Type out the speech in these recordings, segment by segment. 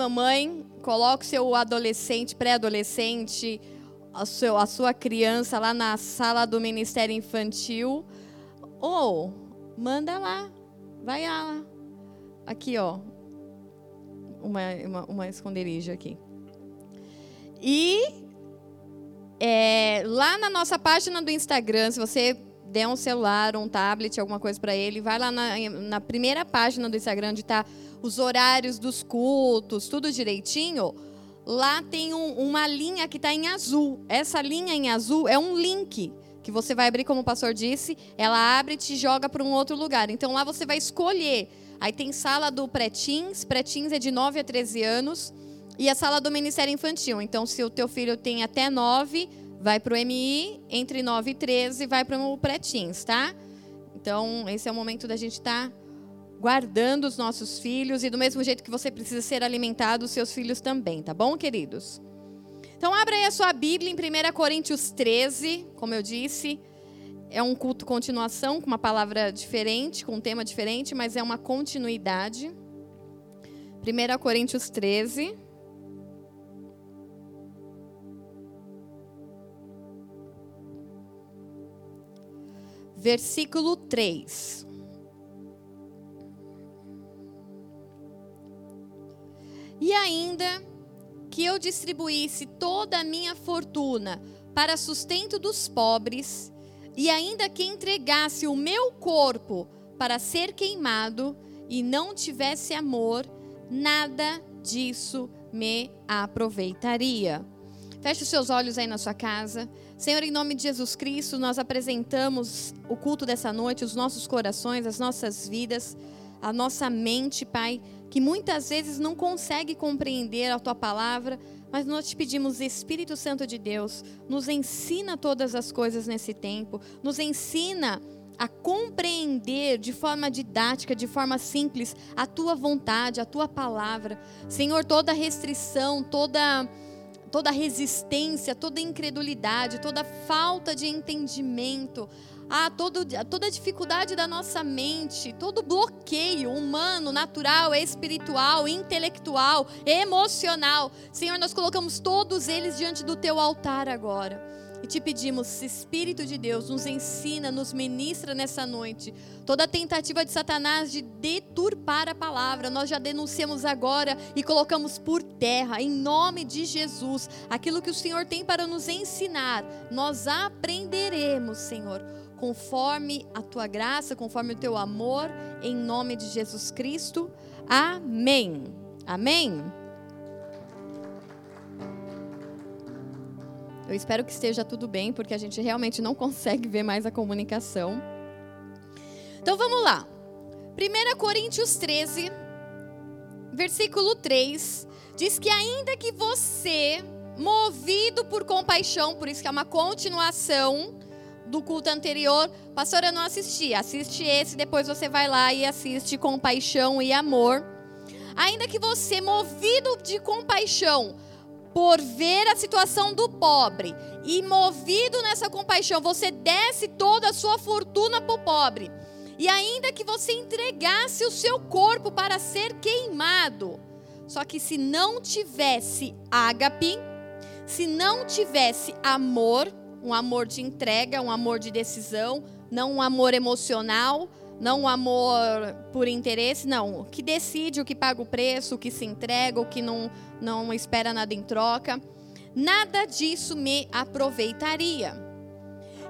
mamãe, coloque seu adolescente, pré-adolescente, a, seu, a sua criança lá na sala do Ministério Infantil. Ou manda lá, vai lá. Aqui, ó. Uma, uma, uma esconderijo aqui. E é, lá na nossa página do Instagram, se você der um celular, um tablet, alguma coisa para ele, vai lá na, na primeira página do Instagram onde está os horários dos cultos, tudo direitinho. Lá tem um, uma linha que está em azul. Essa linha em azul é um link que você vai abrir, como o pastor disse. Ela abre e te joga para um outro lugar. Então lá você vai escolher. Aí tem sala do pré-teens. Pré-teens é de 9 a 13 anos. E a sala do Ministério Infantil. Então, se o teu filho tem até 9, vai para o MI. Entre 9 e 13, vai para o pré-teens, tá? Então, esse é o momento da gente estar tá guardando os nossos filhos. E do mesmo jeito que você precisa ser alimentado, os seus filhos também, tá bom, queridos? Então, abra aí a sua Bíblia em 1 Coríntios 13, como eu disse. É um culto continuação, com uma palavra diferente, com um tema diferente, mas é uma continuidade. 1 Coríntios 13. Versículo 3. E ainda que eu distribuísse toda a minha fortuna para sustento dos pobres, e ainda que entregasse o meu corpo para ser queimado e não tivesse amor, nada disso me aproveitaria. Feche os seus olhos aí na sua casa. Senhor, em nome de Jesus Cristo, nós apresentamos o culto dessa noite, os nossos corações, as nossas vidas, a nossa mente, Pai, que muitas vezes não consegue compreender a tua palavra, mas nós te pedimos, Espírito Santo de Deus, nos ensina todas as coisas nesse tempo, nos ensina a compreender de forma didática, de forma simples, a tua vontade, a tua palavra. Senhor, toda restrição, toda toda resistência, toda incredulidade, toda falta de entendimento, a todo, toda a dificuldade da nossa mente, todo bloqueio humano, natural, espiritual, intelectual, emocional. Senhor, nós colocamos todos eles diante do teu altar agora. E te pedimos, Espírito de Deus, nos ensina, nos ministra nessa noite. Toda tentativa de Satanás de deturpar a palavra, nós já denunciamos agora e colocamos por terra, em nome de Jesus. Aquilo que o Senhor tem para nos ensinar, nós aprenderemos, Senhor, conforme a tua graça, conforme o teu amor, em nome de Jesus Cristo. Amém. Amém. Eu espero que esteja tudo bem, porque a gente realmente não consegue ver mais a comunicação. Então vamos lá. 1 Coríntios 13, versículo 3, diz que ainda que você, movido por compaixão, por isso que é uma continuação do culto anterior, pastora, eu não assisti. Assiste esse, depois você vai lá e assiste compaixão e amor. Ainda que você, movido de compaixão, por ver a situação do pobre e movido nessa compaixão, você desse toda a sua fortuna para o pobre. E ainda que você entregasse o seu corpo para ser queimado, só que se não tivesse ágape, se não tivesse amor, um amor de entrega, um amor de decisão, não um amor emocional, não um amor por interesse, não. O que decide, o que paga o preço, o que se entrega, o que não, não espera nada em troca. Nada disso me aproveitaria.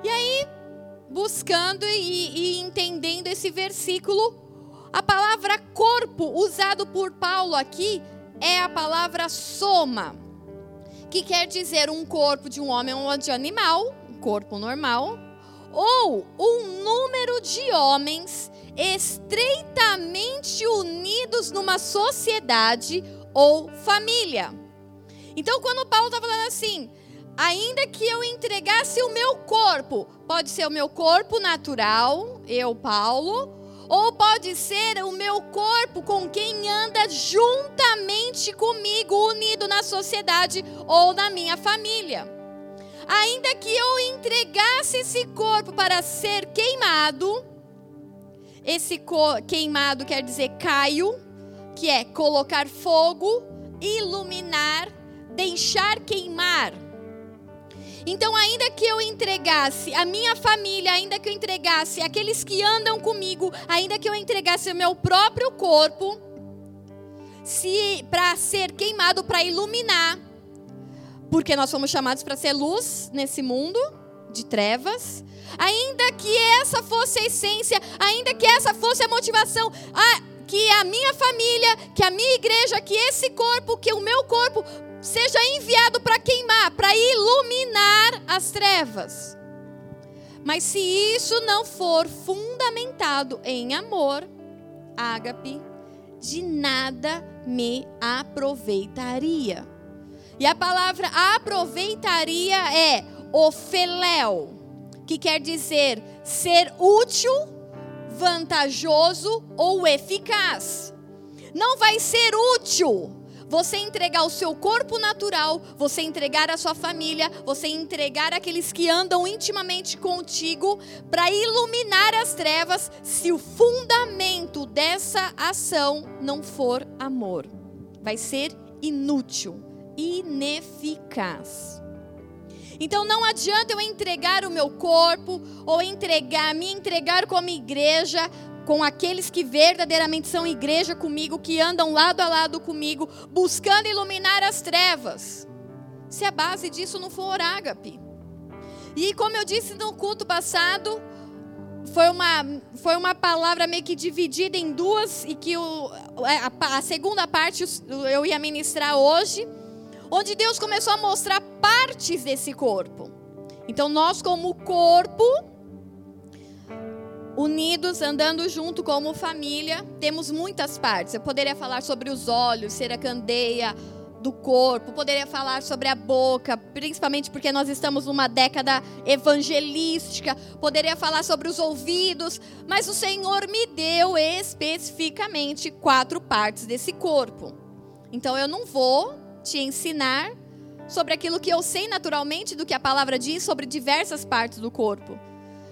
E aí, buscando e, e entendendo esse versículo, a palavra corpo usado por Paulo aqui é a palavra soma, que quer dizer um corpo de um homem ou de animal, um corpo normal, ou um número de homens estreitamente unidos numa sociedade ou família. Então, quando Paulo está falando assim, ainda que eu entregasse o meu corpo, pode ser o meu corpo natural, eu, Paulo, ou pode ser o meu corpo com quem anda juntamente comigo, unido na sociedade ou na minha família ainda que eu entregasse esse corpo para ser queimado, esse queimado quer dizer caio, que é colocar fogo iluminar, deixar queimar. Então, ainda que eu entregasse a minha família, ainda que eu entregasse aqueles que andam comigo, ainda que eu entregasse o meu próprio corpo, se para ser queimado, para iluminar, porque nós fomos chamados para ser luz nesse mundo de trevas, ainda que essa fosse a essência, ainda que essa fosse a motivação, a, que a minha família, que a minha igreja, que esse corpo, que o meu corpo seja enviado para queimar, para iluminar as trevas. Mas se isso não for fundamentado em amor, ágape, de nada me aproveitaria. E a palavra aproveitaria é ofeléu, que quer dizer ser útil, vantajoso ou eficaz. Não vai ser útil você entregar o seu corpo natural, você entregar a sua família, você entregar aqueles que andam intimamente contigo para iluminar as trevas, se o fundamento dessa ação não for amor. Vai ser inútil, ineficaz. Então não adianta eu entregar o meu corpo ou entregar, me entregar como igreja com aqueles que verdadeiramente são igreja comigo, que andam lado a lado comigo, buscando iluminar as trevas. Se a base disso não for ágape. E como eu disse no culto passado, foi uma, foi uma palavra meio que dividida em duas, e que o, é, a, a segunda parte eu ia ministrar hoje, onde Deus começou a mostrar partes desse corpo. Então, nós, como corpo, unidos, andando junto como família, temos muitas partes. Eu poderia falar sobre os olhos, ser a candeia do corpo, poderia falar sobre a boca, principalmente porque nós estamos numa década evangelística, poderia falar sobre os ouvidos, mas o Senhor me deu especificamente quatro partes desse corpo. Então eu não vou te ensinar sobre aquilo que eu sei naturalmente do que a palavra diz sobre diversas partes do corpo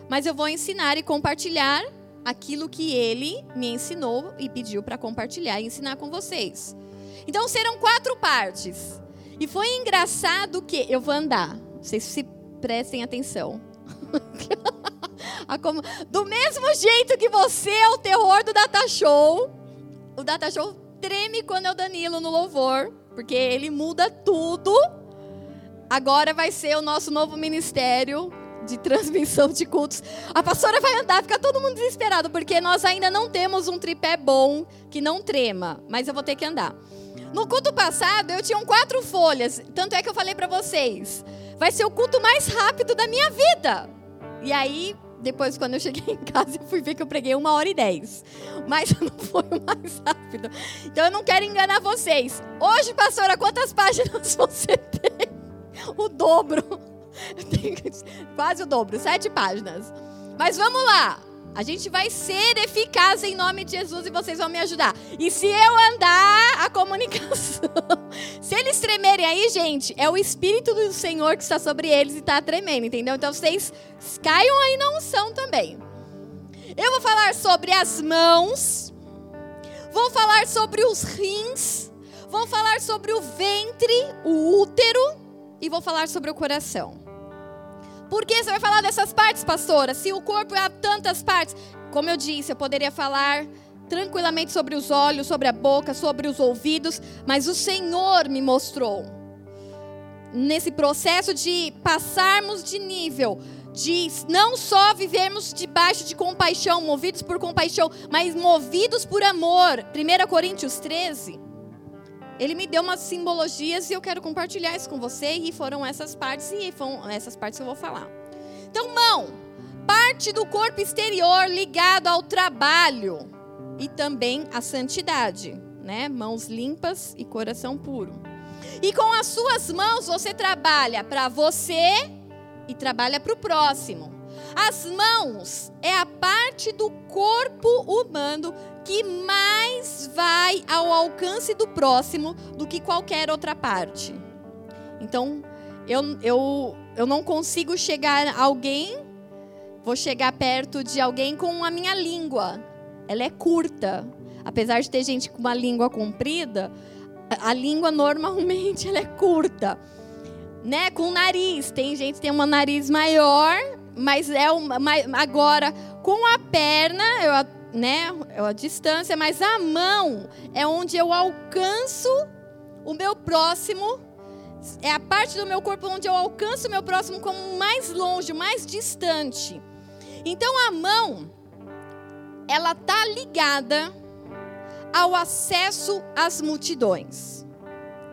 mas eu vou ensinar e compartilhar aquilo que ele me ensinou e pediu para compartilhar e ensinar com vocês. Então serão quatro partes. E foi engraçado que eu vou andar. Vocês se prestem atenção. do mesmo jeito que você é o terror do Data Show, o Data Show treme quando é o Danilo no louvor, porque ele muda tudo. Agora vai ser o nosso novo ministério de transmissão de cultos. A pastora vai andar, fica todo mundo desesperado, porque nós ainda não temos um tripé bom que não trema, mas eu vou ter que andar. No culto passado, eu tinha quatro folhas, tanto é que eu falei para vocês, vai ser o culto mais rápido da minha vida. E aí, depois, quando eu cheguei em casa, eu fui ver que eu preguei uma hora e dez. Mas não foi o mais rápido. Então, eu não quero enganar vocês. Hoje, pastora, quantas páginas você tem? O dobro. Quase o dobro, sete páginas. Mas vamos lá. A gente vai ser eficaz em nome de Jesus e vocês vão me ajudar. E se eu andar a comunicação, se eles tremerem aí, gente, é o Espírito do Senhor que está sobre eles e está tremendo, entendeu? Então vocês caiam aí na unção também. Eu vou falar sobre as mãos, vou falar sobre os rins, vou falar sobre o ventre, o útero e vou falar sobre o coração. Por que você vai falar dessas partes, pastora? Se o corpo é tantas partes. Como eu disse, eu poderia falar tranquilamente sobre os olhos, sobre a boca, sobre os ouvidos, mas o Senhor me mostrou. Nesse processo de passarmos de nível, de não só vivermos debaixo de compaixão, movidos por compaixão, mas movidos por amor. 1 Coríntios 13. Ele me deu umas simbologias e eu quero compartilhar isso com você. E foram essas partes, e foram essas partes que eu vou falar. Então, mão, parte do corpo exterior ligado ao trabalho e também à santidade, né? Mãos limpas e coração puro. E com as suas mãos você trabalha para você e trabalha para o próximo. As mãos é a parte do corpo humano que mais vai ao alcance do próximo do que qualquer outra parte. Então, eu, eu, eu não consigo chegar a alguém, vou chegar perto de alguém com a minha língua. Ela é curta. Apesar de ter gente com uma língua comprida, A língua normalmente ela é curta, né? Com o nariz. Tem gente que tem um nariz maior, mas é uma, agora com a perna, eu, né? É a distância, mas a mão é onde eu alcanço o meu próximo. É a parte do meu corpo onde eu alcanço o meu próximo como mais longe, mais distante. Então a mão, ela tá ligada ao acesso às multidões.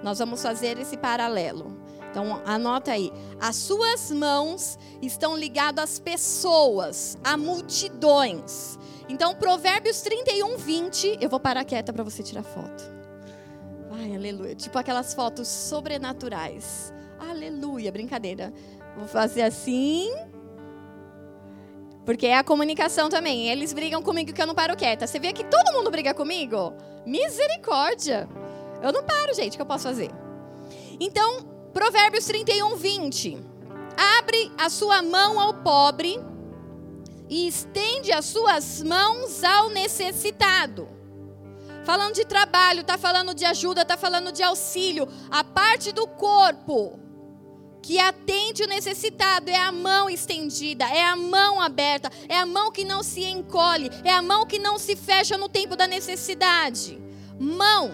Nós vamos fazer esse paralelo. Então, anota aí. As suas mãos estão ligadas às pessoas, a multidões. Então, Provérbios 31, 20. Eu vou parar quieta para você tirar foto. Ai, aleluia. Tipo aquelas fotos sobrenaturais. Aleluia. Brincadeira. Vou fazer assim. Porque é a comunicação também. Eles brigam comigo que eu não paro quieta. Você vê que todo mundo briga comigo? Misericórdia. Eu não paro, gente. O que eu posso fazer? Então, Provérbios 31, 20. Abre a sua mão ao pobre e estende as suas mãos ao necessitado. Falando de trabalho, está falando de ajuda, está falando de auxílio. A parte do corpo que atende o necessitado, é a mão estendida, é a mão aberta, é a mão que não se encolhe, é a mão que não se fecha no tempo da necessidade. Mão.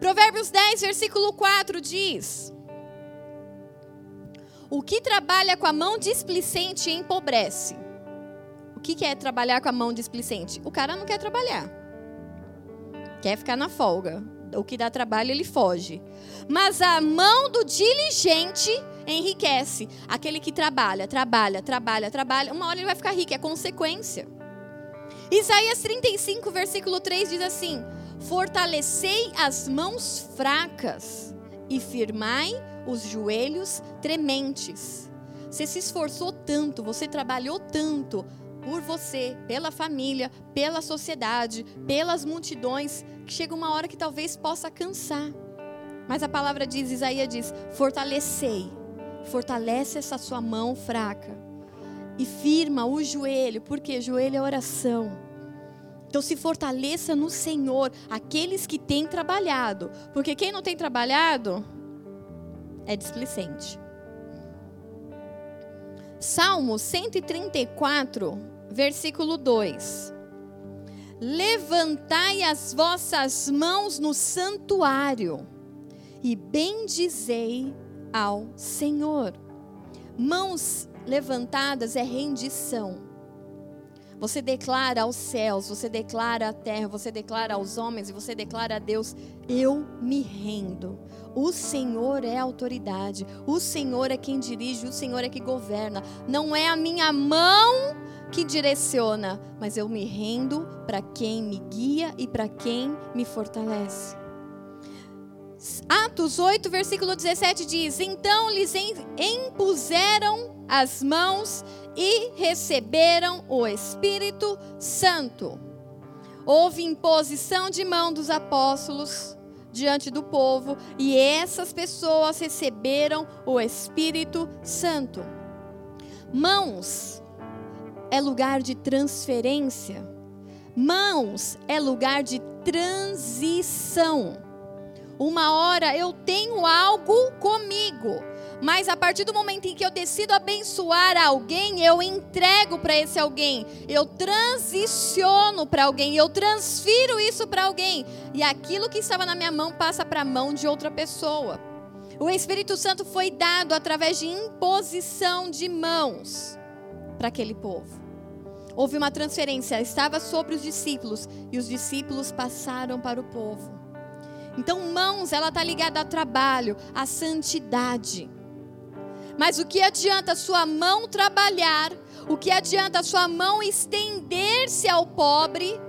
Provérbios 10, versículo 4 diz: O que trabalha com a mão displicente empobrece. O que é trabalhar com a mão displicente? O cara não quer trabalhar, quer ficar na folga o que dá trabalho ele foge. Mas a mão do diligente enriquece. Aquele que trabalha, trabalha, trabalha, trabalha, uma hora ele vai ficar rico, é consequência. Isaías 35, versículo 3 diz assim: Fortalecei as mãos fracas e firmai os joelhos trementes. Você se esforçou tanto, você trabalhou tanto por você, pela família, pela sociedade, pelas multidões, que chega uma hora que talvez possa cansar. Mas a palavra diz, Isaías diz: fortalecei, fortalece essa sua mão fraca e firma o joelho, porque joelho é oração. Então se fortaleça no Senhor, aqueles que têm trabalhado, porque quem não tem trabalhado é displicente. Salmo 134, versículo 2. Levantai as vossas mãos no santuário e bendizei ao Senhor. Mãos levantadas é rendição. Você declara aos céus, você declara à terra, você declara aos homens e você declara a Deus: Eu me rendo. O Senhor é a autoridade, o Senhor é quem dirige, o Senhor é que governa. Não é a minha mão que direciona, mas eu me rendo para quem me guia e para quem me fortalece. Atos 8, versículo 17 diz: Então lhes impuseram as mãos e receberam o Espírito Santo. Houve imposição de mão dos apóstolos diante do povo e essas pessoas receberam o Espírito Santo. Mãos é lugar de transferência. Mãos é lugar de transição. Uma hora eu tenho algo comigo, mas a partir do momento em que eu decido abençoar alguém, eu entrego para esse alguém, eu transiciono para alguém, eu transfiro isso para alguém, e aquilo que estava na minha mão passa para a mão de outra pessoa. O Espírito Santo foi dado através de imposição de mãos para aquele povo. Houve uma transferência, estava sobre os discípulos e os discípulos passaram para o povo. Então, mãos, ela está ligada ao trabalho, à santidade. Mas o que adianta a sua mão trabalhar? O que adianta a sua mão estender-se ao pobre?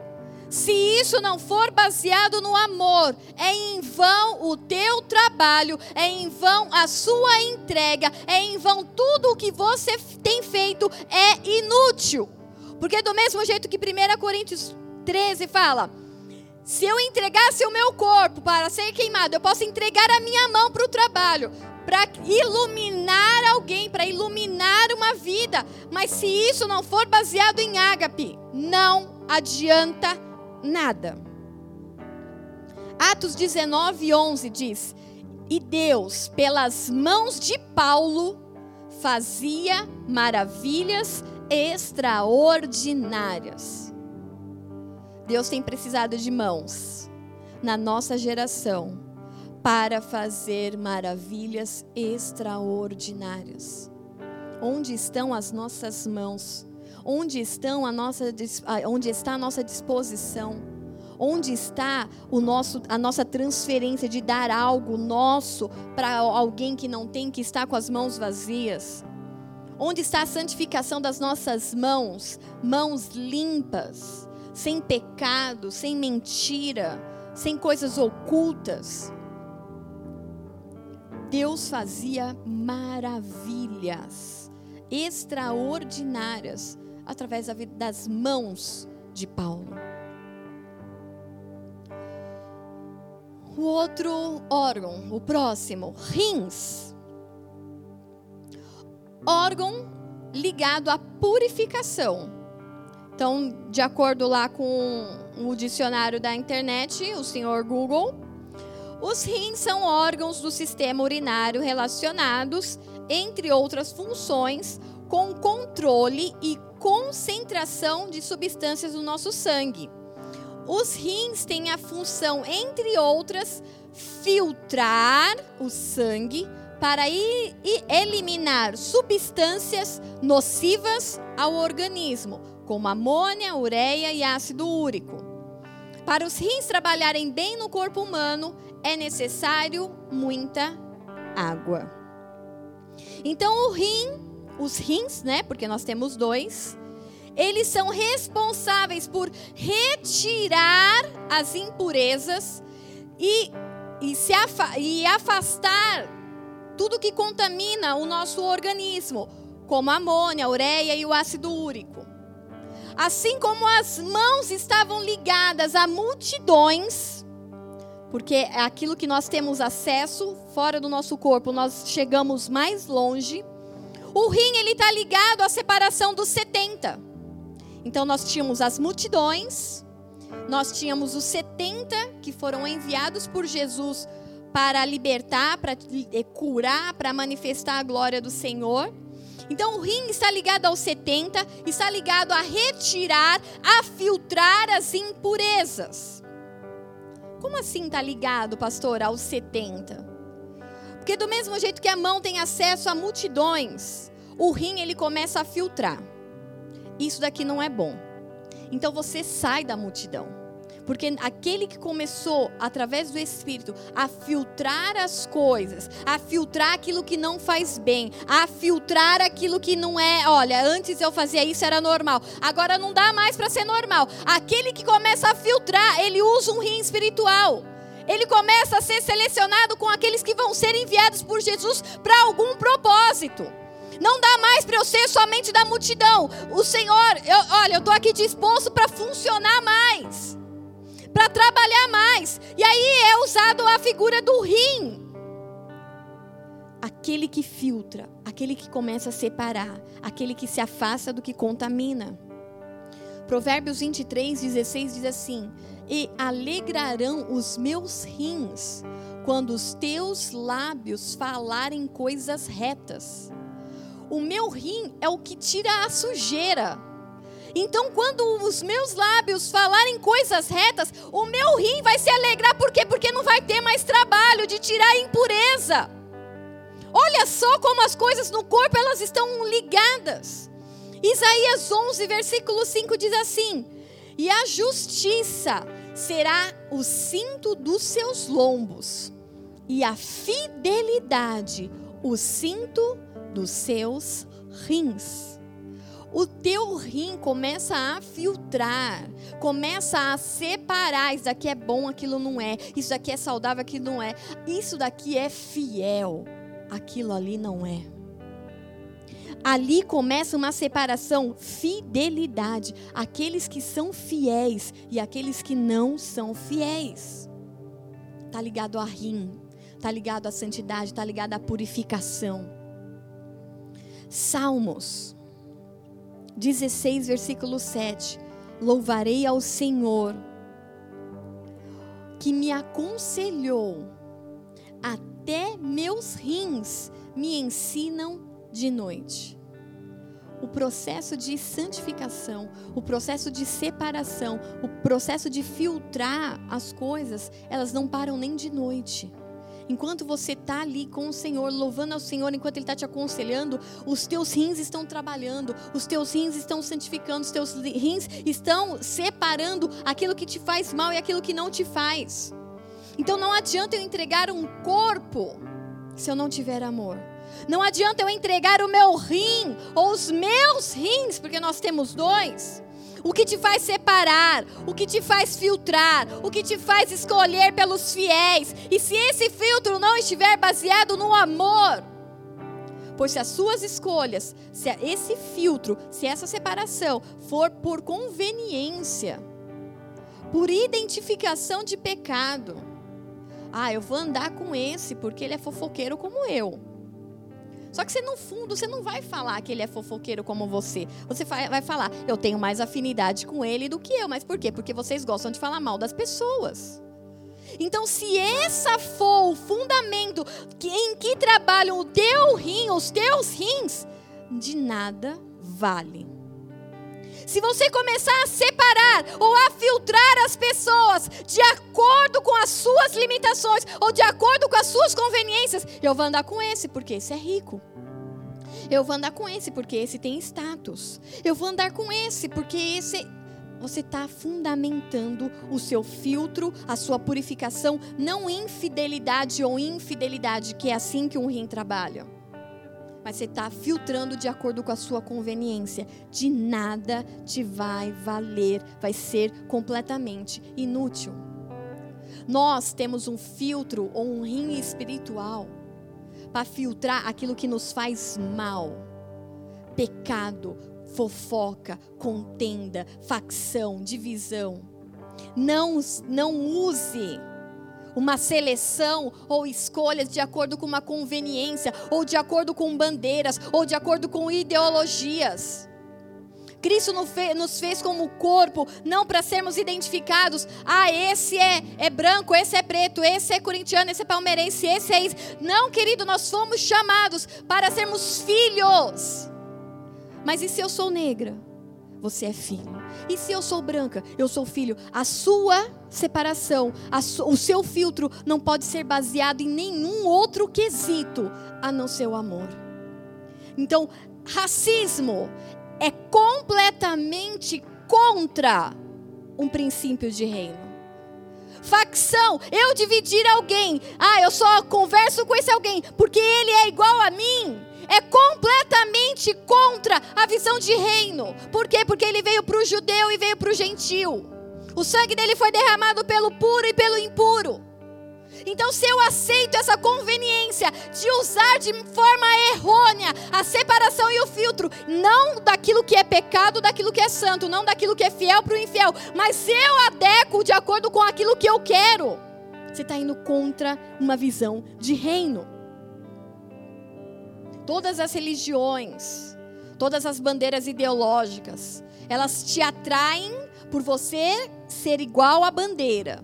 Se isso não for baseado no amor, é em vão o teu trabalho, é em vão a sua entrega, é em vão tudo o que você tem feito é inútil. Porque do mesmo jeito que 1 Coríntios 13 fala, se eu entregasse o meu corpo para ser queimado, eu posso entregar a minha mão para o trabalho, para iluminar alguém, para iluminar uma vida. Mas se isso não for baseado em ágape, não adianta nada. Atos 19, 11 diz: E Deus, pelas mãos de Paulo, fazia maravilhas extraordinárias. Deus tem precisado de mãos na nossa geração para fazer maravilhas extraordinárias. Onde estão as nossas mãos? Onde estão a nossa onde está a nossa disposição? Onde está o nosso, a nossa transferência de dar algo nosso para alguém que não tem, que está com as mãos vazias? Onde está a santificação das nossas mãos? Mãos limpas, sem pecado, sem mentira, sem coisas ocultas. Deus fazia maravilhas extraordinárias através das mãos de Paulo. O outro órgão, o próximo, rins. Órgão ligado à purificação. Então, de acordo lá com o dicionário da internet, o senhor Google, os rins são órgãos do sistema urinário relacionados, entre outras funções, com controle e concentração de substâncias no nosso sangue. Os rins têm a função, entre outras, filtrar o sangue para eliminar substâncias nocivas ao organismo, como amônia, ureia e ácido úrico. Para os rins trabalharem bem no corpo humano, é necessário muita água. Então o rim, os rins, né, porque nós temos dois, eles são responsáveis por retirar as impurezas e, e, se e afastar tudo que contamina o nosso organismo, como a amônia, a ureia e o ácido úrico. Assim como as mãos estavam ligadas a multidões, porque é aquilo que nós temos acesso fora do nosso corpo, nós chegamos mais longe. O rim ele está ligado à separação dos 70. Então nós tínhamos as multidões, nós tínhamos os 70 que foram enviados por Jesus para libertar, para eh, curar, para manifestar a glória do Senhor. Então o rim está ligado aos 70, está ligado a retirar, a filtrar as impurezas. Como assim está ligado, pastor, aos 70? Porque do mesmo jeito que a mão tem acesso a multidões, o rim ele começa a filtrar isso daqui não é bom. Então você sai da multidão. Porque aquele que começou, através do Espírito, a filtrar as coisas, a filtrar aquilo que não faz bem, a filtrar aquilo que não é. Olha, antes eu fazia isso, era normal. Agora não dá mais para ser normal. Aquele que começa a filtrar, ele usa um rim espiritual. Ele começa a ser selecionado com aqueles que vão ser enviados por Jesus para algum propósito. Não dá mais para eu ser somente da multidão. O Senhor, eu, olha, eu estou aqui disposto para funcionar mais, para trabalhar mais. E aí é usado a figura do rim. Aquele que filtra, aquele que começa a separar, aquele que se afasta do que contamina. Provérbios 23, 16 diz assim: E alegrarão os meus rins quando os teus lábios falarem coisas retas. O meu rim é o que tira a sujeira. Então, quando os meus lábios falarem coisas retas, o meu rim vai se alegrar. Por quê? Porque não vai ter mais trabalho de tirar a impureza. Olha só como as coisas no corpo elas estão ligadas. Isaías 11, versículo 5 diz assim: E a justiça será o cinto dos seus lombos, e a fidelidade o cinto dos seus rins. O teu rim começa a filtrar, começa a separar. Isso daqui é bom, aquilo não é. Isso daqui é saudável, aquilo não é. Isso daqui é fiel, aquilo ali não é. Ali começa uma separação, fidelidade. Aqueles que são fiéis e aqueles que não são fiéis. Está ligado a rim, está ligado à santidade, está ligado à purificação. Salmos 16, versículo 7. Louvarei ao Senhor. que me aconselhou, até meus rins me ensinam de noite. O processo de santificação, o processo de separação, o processo de filtrar as coisas, elas não param nem de noite. Enquanto você está ali com o Senhor, louvando ao Senhor, enquanto Ele está te aconselhando, os teus rins estão trabalhando, os teus rins estão santificando, os teus rins estão separando aquilo que te faz mal e aquilo que não te faz. Então não adianta eu entregar um corpo se eu não tiver amor. Não adianta eu entregar o meu rim ou os meus rins, porque nós temos dois o que te faz separar, o que te faz filtrar, o que te faz escolher pelos fiéis. E se esse filtro não estiver baseado no amor, pois se as suas escolhas, se esse filtro, se essa separação for por conveniência, por identificação de pecado, ah, eu vou andar com esse porque ele é fofoqueiro como eu. Só que você, no fundo, você não vai falar que ele é fofoqueiro como você. Você vai falar, eu tenho mais afinidade com ele do que eu. Mas por quê? Porque vocês gostam de falar mal das pessoas. Então, se esse for o fundamento em que trabalham o teu rim, os teus rins, de nada vale. Se você começar a separar ou a filtrar as pessoas de acordo com as suas limitações ou de acordo com as suas conveniências, eu vou andar com esse porque esse é rico. Eu vou andar com esse porque esse tem status. Eu vou andar com esse porque esse você está fundamentando o seu filtro, a sua purificação, não em fidelidade ou infidelidade, que é assim que um rim trabalha mas você está filtrando de acordo com a sua conveniência. De nada te vai valer, vai ser completamente inútil. Nós temos um filtro ou um rim espiritual para filtrar aquilo que nos faz mal. Pecado, fofoca, contenda, facção, divisão. Não, não use uma seleção ou escolhas de acordo com uma conveniência, ou de acordo com bandeiras, ou de acordo com ideologias. Cristo nos fez como corpo, não para sermos identificados. Ah, esse é, é branco, esse é preto, esse é corintiano, esse é palmeirense, esse é isso. Não, querido, nós fomos chamados para sermos filhos. Mas e se eu sou negra? Você é filho. E se eu sou branca, eu sou filho. A sua separação, a su, o seu filtro não pode ser baseado em nenhum outro quesito a não ser o amor. Então, racismo é completamente contra um princípio de reino. Facção, eu dividir alguém. Ah, eu só converso com esse alguém porque ele é igual a mim é completamente contra a visão de reino. Por quê? Porque ele veio para o judeu e veio para o gentil. O sangue dele foi derramado pelo puro e pelo impuro. Então, se eu aceito essa conveniência de usar de forma errônea a separação e o filtro, não daquilo que é pecado, daquilo que é santo, não daquilo que é fiel para o infiel, mas eu adequo de acordo com aquilo que eu quero, você está indo contra uma visão de reino todas as religiões, todas as bandeiras ideológicas, elas te atraem por você ser igual à bandeira.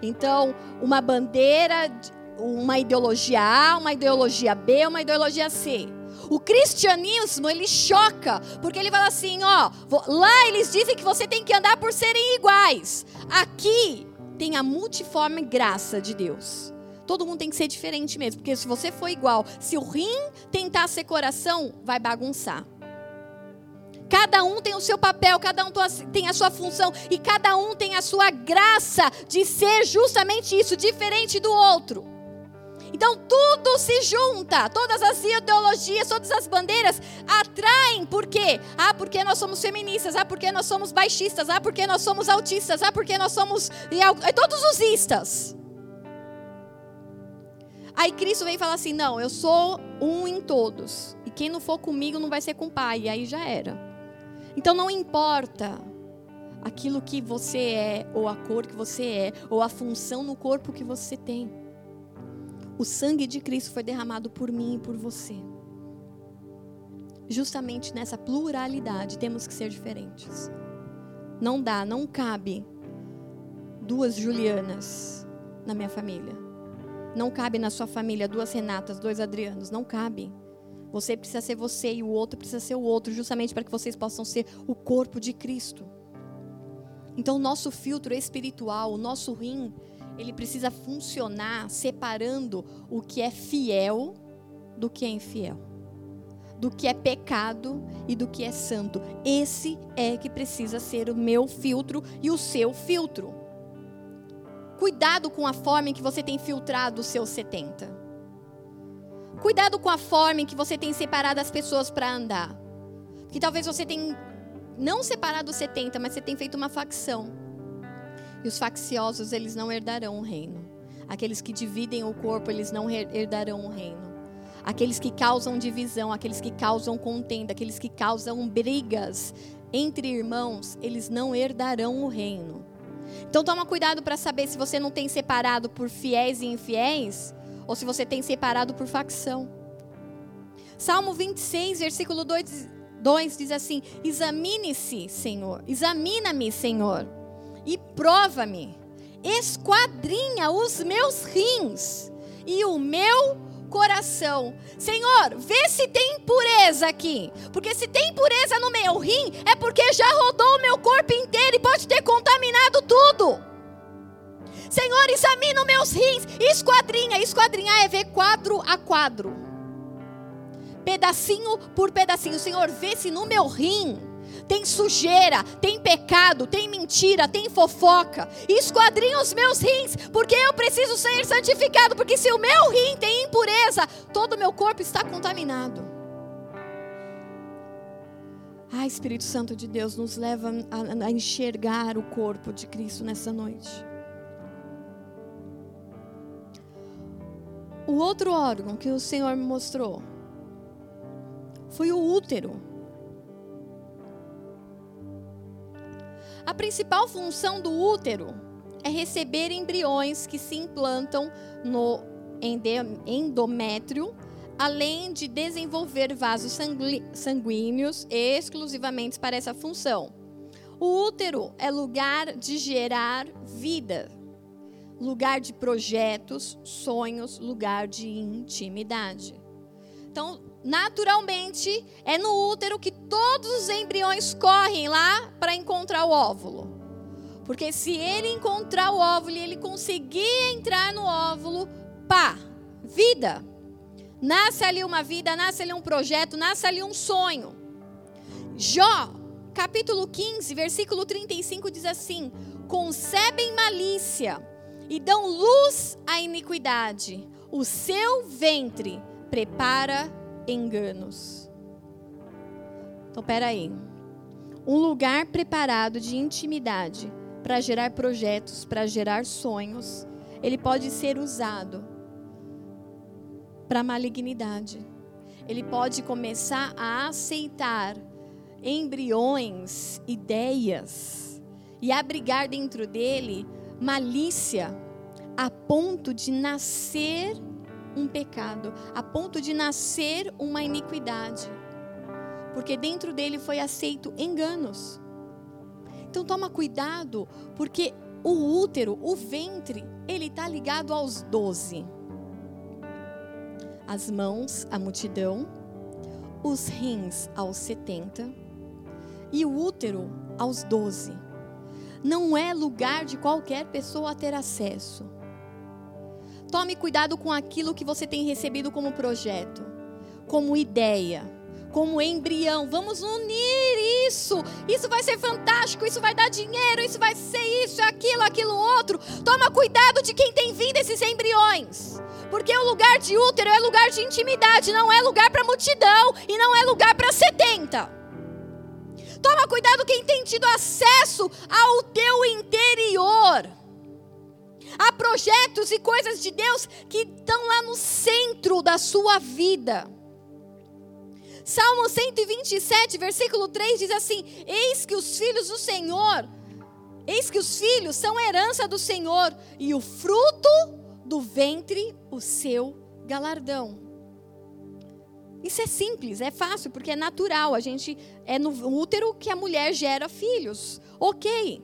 Então, uma bandeira, uma ideologia A, uma ideologia B, uma ideologia C. O cristianismo, ele choca, porque ele fala assim, ó, lá eles dizem que você tem que andar por serem iguais. Aqui tem a multiforme graça de Deus. Todo mundo tem que ser diferente mesmo, porque se você for igual, se o rim tentar ser coração, vai bagunçar. Cada um tem o seu papel, cada um tem a sua função e cada um tem a sua graça de ser justamente isso, diferente do outro. Então tudo se junta, todas as ideologias, todas as bandeiras atraem, por quê? Ah, porque nós somos feministas, ah, porque nós somos baixistas, ah, porque nós somos autistas, ah, porque nós somos. É todos os istas. Aí Cristo vem e fala assim: não, eu sou um em todos. E quem não for comigo não vai ser com o Pai. E aí já era. Então não importa aquilo que você é, ou a cor que você é, ou a função no corpo que você tem. O sangue de Cristo foi derramado por mim e por você. Justamente nessa pluralidade temos que ser diferentes. Não dá, não cabe duas Julianas na minha família. Não cabe na sua família duas Renatas, dois Adrianos. Não cabe. Você precisa ser você e o outro precisa ser o outro, justamente para que vocês possam ser o corpo de Cristo. Então, o nosso filtro espiritual, o nosso rim, ele precisa funcionar separando o que é fiel do que é infiel, do que é pecado e do que é santo. Esse é que precisa ser o meu filtro e o seu filtro. Cuidado com a forma em que você tem filtrado os seus 70. Cuidado com a forma em que você tem separado as pessoas para andar. Que talvez você tenha não separado os 70, mas você tem feito uma facção. E os facciosos, eles não herdarão o reino. Aqueles que dividem o corpo, eles não herdarão o reino. Aqueles que causam divisão, aqueles que causam contenda, aqueles que causam brigas entre irmãos, eles não herdarão o reino. Então toma cuidado para saber se você não tem separado por fiéis e infiéis, ou se você tem separado por facção. Salmo 26, versículo 2, 2 diz assim: Examine-se, Senhor, examina-me, Senhor, e prova-me, esquadrinha os meus rins e o meu coração. Senhor, vê se tem impureza aqui. Porque se tem impureza no meu rim, é porque já rodou o meu corpo inteiro e pode ter contaminado tudo. Senhor, examina os meus rins. Esquadrinha. Esquadrinhar é ver quadro a quadro. Pedacinho por pedacinho. Senhor, vê se no meu rim tem sujeira, tem pecado, tem mentira, tem fofoca. Esquadrinha os meus rins, porque eu preciso ser santificado. Porque se o meu rim tem impureza, todo o meu corpo está contaminado. Ah, Espírito Santo de Deus, nos leva a, a enxergar o corpo de Cristo nessa noite. O outro órgão que o Senhor me mostrou foi o útero. A principal função do útero é receber embriões que se implantam no endométrio, além de desenvolver vasos sanguíneos exclusivamente para essa função. O útero é lugar de gerar vida, lugar de projetos, sonhos, lugar de intimidade. Então, naturalmente, é no útero que todos os embriões correm lá para encontrar o óvulo. Porque se ele encontrar o óvulo e ele conseguir entrar no óvulo, pá, vida. Nasce ali uma vida, nasce ali um projeto, nasce ali um sonho. Jó, capítulo 15, versículo 35 diz assim: Concebem malícia e dão luz à iniquidade. O seu ventre prepara enganos. Então, peraí. Um lugar preparado de intimidade para gerar projetos, para gerar sonhos, ele pode ser usado para malignidade. Ele pode começar a aceitar embriões, ideias e abrigar dentro dele malícia a ponto de nascer um pecado, a ponto de nascer uma iniquidade. Porque dentro dele foi aceito enganos. Então toma cuidado, porque o útero, o ventre, ele está ligado aos doze. As mãos, a multidão, os rins aos setenta e o útero aos doze. Não é lugar de qualquer pessoa ter acesso. Tome cuidado com aquilo que você tem recebido como projeto, como ideia, como embrião. Vamos unir isso. Isso vai ser fantástico, isso vai dar dinheiro, isso vai ser isso, aquilo, aquilo outro. Toma cuidado de quem tem vindo esses embriões. Porque o lugar de útero é lugar de intimidade, não é lugar para multidão e não é lugar para 70. Toma cuidado quem tem tido acesso ao teu interior. Há projetos e coisas de Deus que estão lá no centro da sua vida. Salmo 127, versículo 3 diz assim: Eis que os filhos do Senhor, eis que os filhos são herança do Senhor, e o fruto do ventre, o seu galardão. Isso é simples, é fácil, porque é natural. A gente é no útero que a mulher gera filhos. Ok.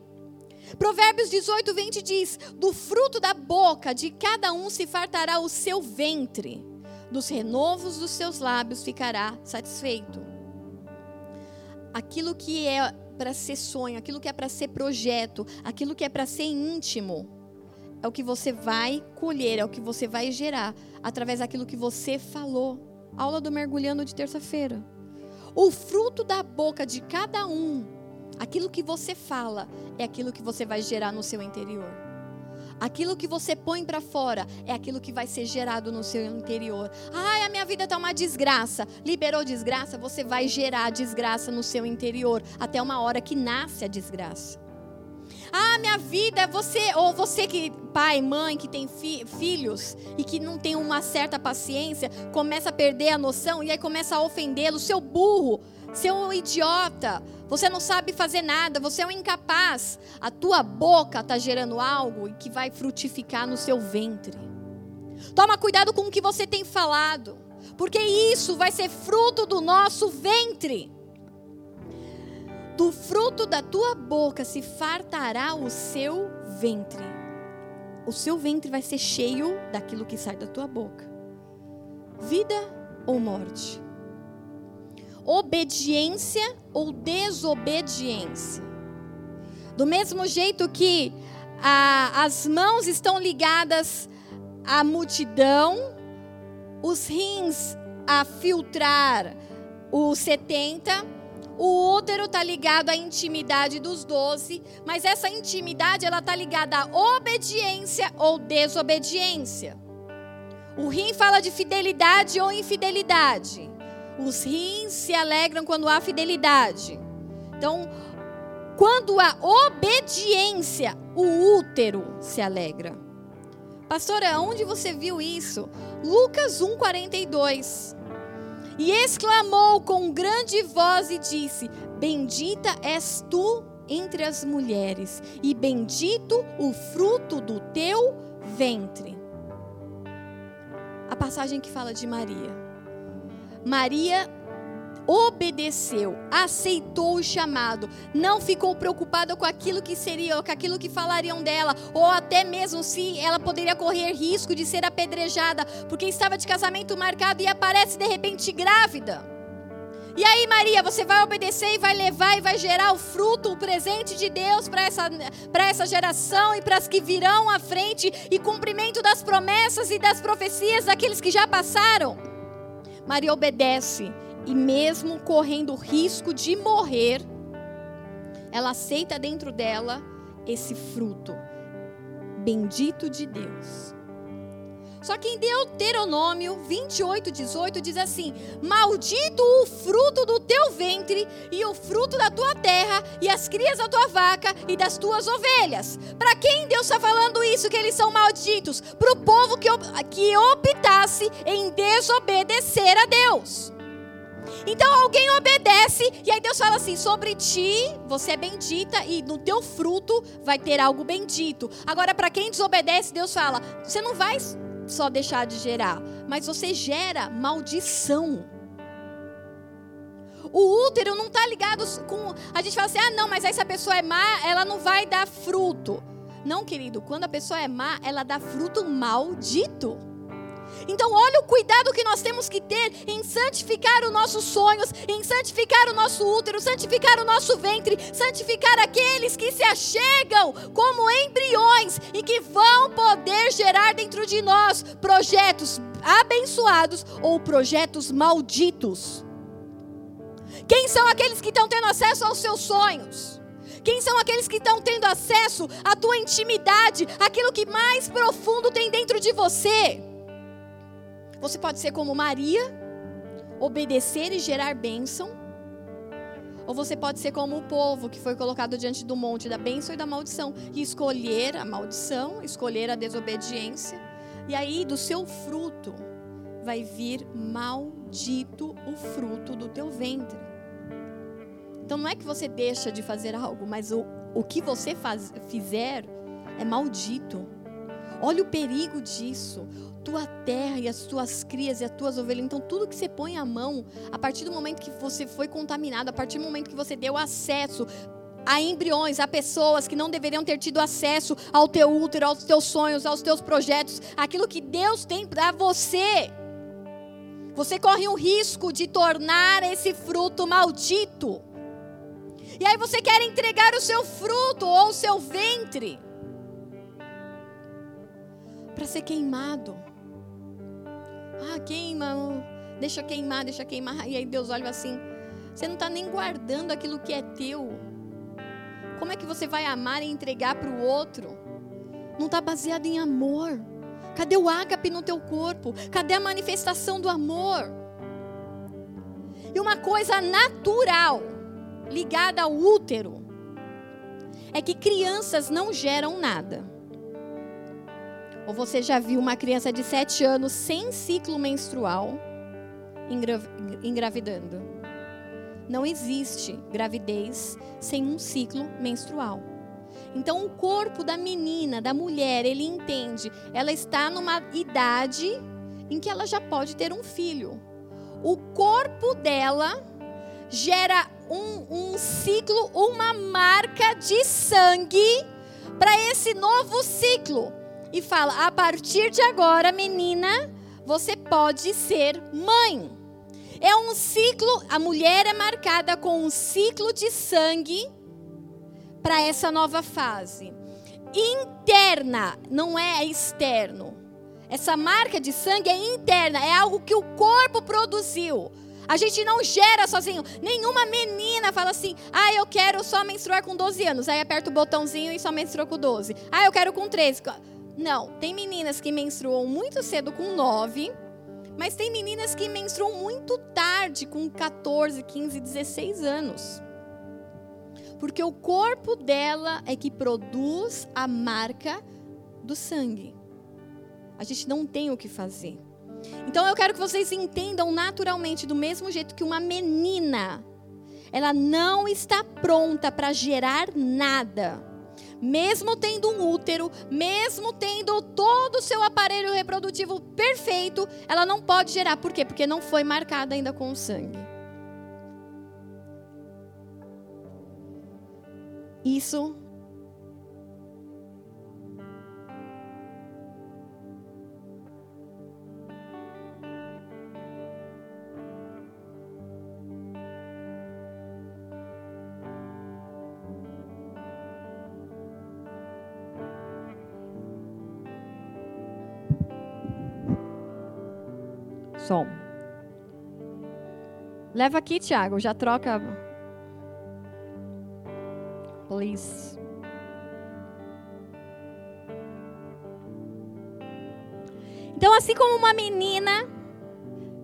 Provérbios 18, 20 diz: Do fruto da boca de cada um se fartará o seu ventre, dos renovos dos seus lábios ficará satisfeito. Aquilo que é para ser sonho, aquilo que é para ser projeto, aquilo que é para ser íntimo, é o que você vai colher, é o que você vai gerar através daquilo que você falou. Aula do mergulhando de terça-feira. O fruto da boca de cada um Aquilo que você fala é aquilo que você vai gerar no seu interior. Aquilo que você põe para fora é aquilo que vai ser gerado no seu interior. Ai, a minha vida está uma desgraça. Liberou desgraça, você vai gerar desgraça no seu interior até uma hora que nasce a desgraça. Ah, minha vida, você ou você que pai, mãe que tem fi, filhos e que não tem uma certa paciência, começa a perder a noção e aí começa a ofendê-lo, seu burro, seu idiota, você não sabe fazer nada, você é um incapaz. A tua boca está gerando algo que vai frutificar no seu ventre. Toma cuidado com o que você tem falado, porque isso vai ser fruto do nosso ventre. Do fruto da tua boca se fartará o seu ventre. O seu ventre vai ser cheio daquilo que sai da tua boca. Vida ou morte? Obediência ou desobediência. Do mesmo jeito que a, as mãos estão ligadas à multidão, os rins a filtrar o 70, o útero está ligado à intimidade dos 12, mas essa intimidade ela está ligada à obediência ou desobediência. O rim fala de fidelidade ou infidelidade. Os rins se alegram quando há fidelidade. Então, quando há obediência, o útero se alegra. Pastora, onde você viu isso? Lucas 1,42. E exclamou com grande voz e disse: Bendita és tu entre as mulheres, e bendito o fruto do teu ventre. A passagem que fala de Maria. Maria obedeceu, aceitou o chamado, não ficou preocupada com aquilo que seria, com aquilo que falariam dela, ou até mesmo se ela poderia correr risco de ser apedrejada, porque estava de casamento marcado e aparece de repente grávida. E aí, Maria, você vai obedecer e vai levar e vai gerar o fruto, o presente de Deus para essa, essa geração e para as que virão à frente e cumprimento das promessas e das profecias daqueles que já passaram. Maria obedece e, mesmo correndo o risco de morrer, ela aceita dentro dela esse fruto. Bendito de Deus. Só que em Deuteronômio 28, 18 diz assim: Maldito o fruto do teu ventre, e o fruto da tua terra, e as crias da tua vaca e das tuas ovelhas. Para quem Deus está falando isso, que eles são malditos? Para o povo que, que optasse em desobedecer a Deus. Então alguém obedece, e aí Deus fala assim: sobre ti você é bendita, e no teu fruto vai ter algo bendito. Agora, para quem desobedece, Deus fala: você não vai só deixar de gerar, mas você gera maldição. O útero não está ligado com. A gente fala assim: ah, não, mas aí se a pessoa é má, ela não vai dar fruto. Não, querido, quando a pessoa é má, ela dá fruto maldito. Então, olha o cuidado que nós temos que ter em santificar os nossos sonhos, em santificar o nosso útero, santificar o nosso ventre, santificar aqueles que se achegam como embriões e que vão poder gerar dentro de nós projetos abençoados ou projetos malditos. Quem são aqueles que estão tendo acesso aos seus sonhos? Quem são aqueles que estão tendo acesso à tua intimidade, aquilo que mais profundo tem dentro de você? Você pode ser como Maria, obedecer e gerar bênção. Ou você pode ser como o povo que foi colocado diante do monte da bênção e da maldição. E escolher a maldição, escolher a desobediência. E aí do seu fruto vai vir maldito o fruto do teu ventre. Então não é que você deixa de fazer algo, mas o, o que você faz, fizer é maldito. Olha o perigo disso tua terra e as tuas crias e as tuas ovelhas. Então, tudo que você põe a mão, a partir do momento que você foi contaminado, a partir do momento que você deu acesso a embriões, a pessoas que não deveriam ter tido acesso ao teu útero, aos teus sonhos, aos teus projetos, aquilo que Deus tem para você. Você corre o risco de tornar esse fruto maldito. E aí você quer entregar o seu fruto ou o seu ventre para ser queimado. Ah, queima, deixa queimar, deixa queimar. E aí Deus olha assim: você não está nem guardando aquilo que é teu. Como é que você vai amar e entregar para o outro? Não está baseado em amor. Cadê o ágape no teu corpo? Cadê a manifestação do amor? E uma coisa natural ligada ao útero é que crianças não geram nada. Ou você já viu uma criança de 7 anos sem ciclo menstrual engravidando? Não existe gravidez sem um ciclo menstrual. Então, o corpo da menina, da mulher, ele entende, ela está numa idade em que ela já pode ter um filho. O corpo dela gera um, um ciclo, uma marca de sangue para esse novo ciclo. E fala: a partir de agora, menina, você pode ser mãe. É um ciclo, a mulher é marcada com um ciclo de sangue para essa nova fase. Interna, não é externo. Essa marca de sangue é interna, é algo que o corpo produziu. A gente não gera sozinho. Nenhuma menina fala assim: ah, eu quero só menstruar com 12 anos. Aí aperta o botãozinho e só menstrua com 12. Ah, eu quero com 13. Não, tem meninas que menstruam muito cedo com 9. Mas tem meninas que menstruam muito tarde, com 14, 15, 16 anos. Porque o corpo dela é que produz a marca do sangue. A gente não tem o que fazer. Então eu quero que vocês entendam naturalmente, do mesmo jeito que uma menina, ela não está pronta para gerar nada. Mesmo tendo um útero, mesmo tendo todo o seu aparelho reprodutivo perfeito, ela não pode gerar. Por quê? Porque não foi marcada ainda com o sangue. Isso Leva aqui, Tiago, já troca Please. Então, assim como uma menina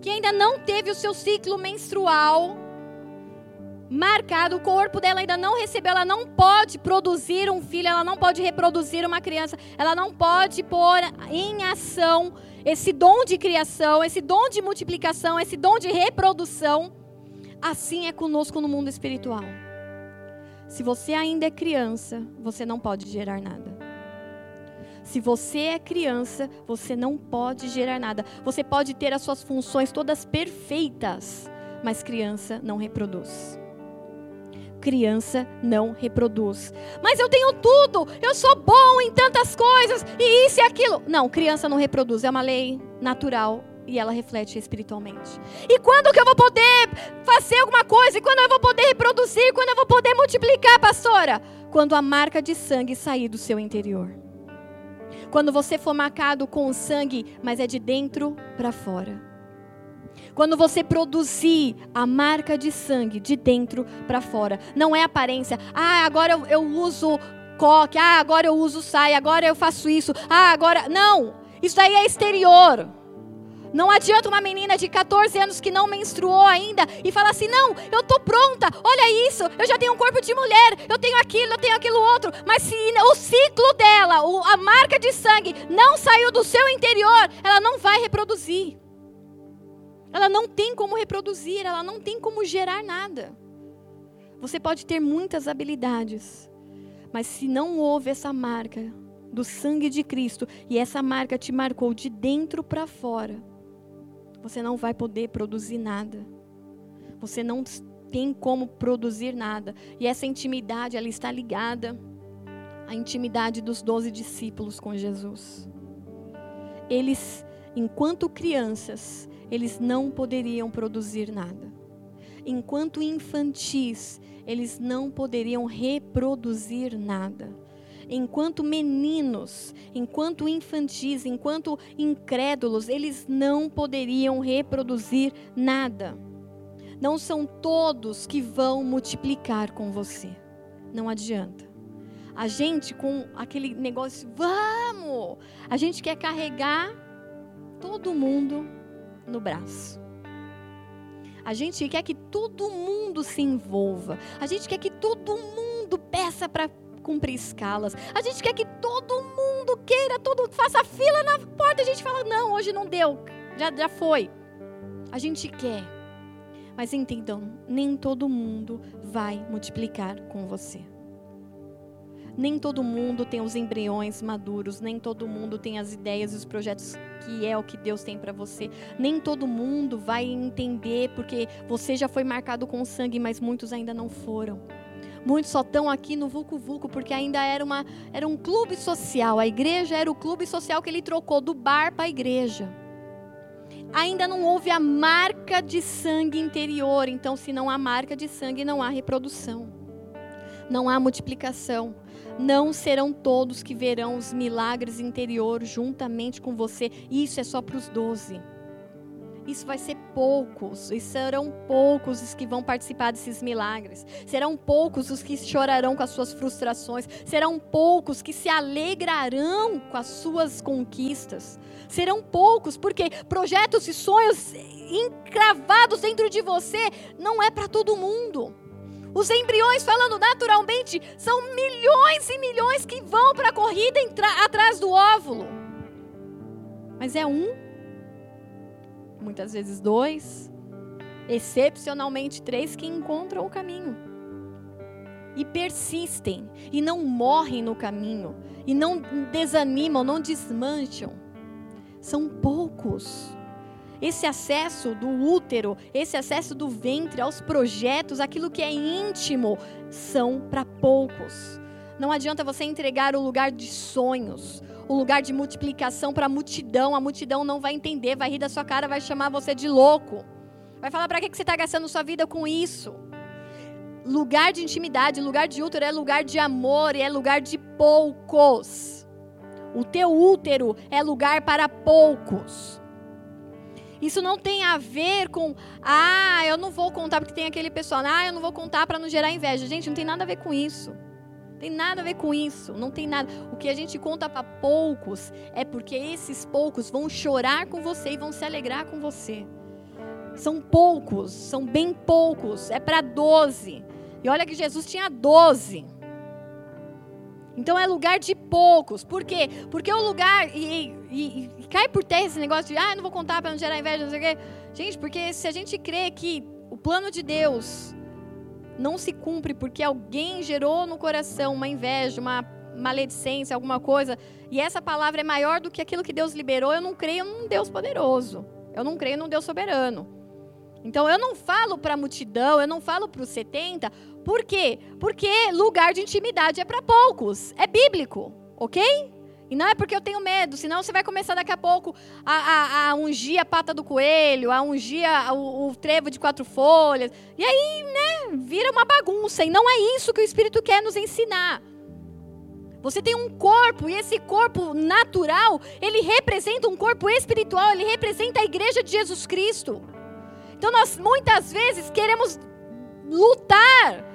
que ainda não teve o seu ciclo menstrual marcado, o corpo dela ainda não recebeu, ela não pode produzir um filho, ela não pode reproduzir uma criança, ela não pode pôr em ação esse dom de criação, esse dom de multiplicação, esse dom de reprodução. Assim é conosco no mundo espiritual. Se você ainda é criança, você não pode gerar nada. Se você é criança, você não pode gerar nada. Você pode ter as suas funções todas perfeitas, mas criança não reproduz. Criança não reproduz. Mas eu tenho tudo, eu sou bom em tantas coisas, e isso e aquilo. Não, criança não reproduz, é uma lei natural e ela reflete espiritualmente. E quando que eu vou poder fazer alguma coisa? E quando eu vou poder reproduzir? Quando eu vou poder multiplicar, pastora? Quando a marca de sangue sair do seu interior. Quando você for marcado com o sangue, mas é de dentro para fora. Quando você produzir a marca de sangue de dentro para fora, não é aparência. Ah, agora eu, eu uso coque. Ah, agora eu uso saia. Agora eu faço isso. Ah, agora. Não. Isso daí é exterior. Não adianta uma menina de 14 anos que não menstruou ainda e falar assim: não, eu estou pronta, olha isso, eu já tenho um corpo de mulher, eu tenho aquilo, eu tenho aquilo outro. Mas se o ciclo dela, a marca de sangue, não saiu do seu interior, ela não vai reproduzir. Ela não tem como reproduzir, ela não tem como gerar nada. Você pode ter muitas habilidades, mas se não houve essa marca do sangue de Cristo e essa marca te marcou de dentro para fora, você não vai poder produzir nada. Você não tem como produzir nada. E essa intimidade, ela está ligada à intimidade dos doze discípulos com Jesus. Eles, enquanto crianças, eles não poderiam produzir nada. Enquanto infantis, eles não poderiam reproduzir nada enquanto meninos, enquanto infantis, enquanto incrédulos, eles não poderiam reproduzir nada. Não são todos que vão multiplicar com você. Não adianta. A gente com aquele negócio, vamos! A gente quer carregar todo mundo no braço. A gente quer que todo mundo se envolva. A gente quer que todo mundo peça para cumprir escalas. A gente quer que todo mundo queira, todo faça fila na porta. A gente fala: não, hoje não deu, já, já foi. A gente quer. Mas entendam, nem todo mundo vai multiplicar com você. Nem todo mundo tem os embriões maduros, nem todo mundo tem as ideias e os projetos que é o que Deus tem para você. Nem todo mundo vai entender porque você já foi marcado com sangue, mas muitos ainda não foram. Muitos só estão aqui no Vulco Vulco porque ainda era, uma, era um clube social. A igreja era o clube social que ele trocou do bar para a igreja. Ainda não houve a marca de sangue interior. Então, se não há marca de sangue, não há reprodução. Não há multiplicação. Não serão todos que verão os milagres interior juntamente com você. Isso é só para os doze isso vai ser poucos, e serão poucos os que vão participar desses milagres, serão poucos os que chorarão com as suas frustrações, serão poucos que se alegrarão com as suas conquistas, serão poucos, porque projetos e sonhos encravados dentro de você não é para todo mundo. Os embriões, falando naturalmente, são milhões e milhões que vão para a corrida atrás do óvulo. Mas é um muitas vezes dois, excepcionalmente três que encontram o caminho. E persistem, e não morrem no caminho, e não desanimam, não desmancham. São poucos. Esse acesso do útero, esse acesso do ventre aos projetos, aquilo que é íntimo, são para poucos. Não adianta você entregar o lugar de sonhos, o lugar de multiplicação para a multidão. A multidão não vai entender, vai rir da sua cara, vai chamar você de louco. Vai falar para que você está gastando sua vida com isso. Lugar de intimidade, lugar de útero é lugar de amor e é lugar de poucos. O teu útero é lugar para poucos. Isso não tem a ver com, ah, eu não vou contar porque tem aquele pessoal, ah, eu não vou contar para não gerar inveja. Gente, não tem nada a ver com isso. Tem nada a ver com isso, não tem nada. O que a gente conta para poucos é porque esses poucos vão chorar com você e vão se alegrar com você. São poucos, são bem poucos, é para doze. E olha que Jesus tinha doze. Então é lugar de poucos. Por quê? Porque o lugar. E, e, e cai por terra esse negócio de, ah, eu não vou contar para não gerar inveja, não sei o quê. Gente, porque se a gente crê que o plano de Deus não se cumpre porque alguém gerou no coração uma inveja, uma maledicência, alguma coisa, e essa palavra é maior do que aquilo que Deus liberou, eu não creio num Deus poderoso. Eu não creio num Deus soberano. Então eu não falo para a multidão, eu não falo para os 70, por quê? Porque lugar de intimidade é para poucos, é bíblico, ok? E não é porque eu tenho medo, senão você vai começar daqui a pouco a, a, a ungir a pata do coelho, a ungir a, o, o, trevo de quatro folhas. E aí, né, vira uma bagunça. E não é isso que o Espírito quer nos ensinar. Você tem um corpo e esse corpo natural, ele representa um corpo espiritual, ele representa a igreja de Jesus Cristo. Então nós muitas vezes queremos lutar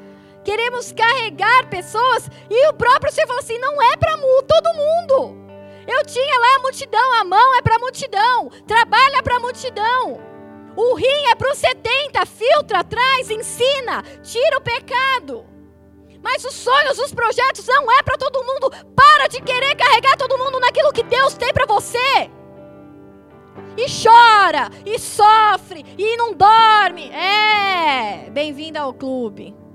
queremos carregar pessoas e o próprio Senhor falou assim: não é para todo mundo. Eu tinha lá a multidão, a mão é para a multidão, trabalha para a multidão. O rim é para os 70, filtra, traz, ensina, tira o pecado. Mas os sonhos, os projetos não é para todo mundo. Para de querer carregar todo mundo naquilo que Deus tem para você. E chora, e sofre, e não dorme. É, bem-vindo ao clube.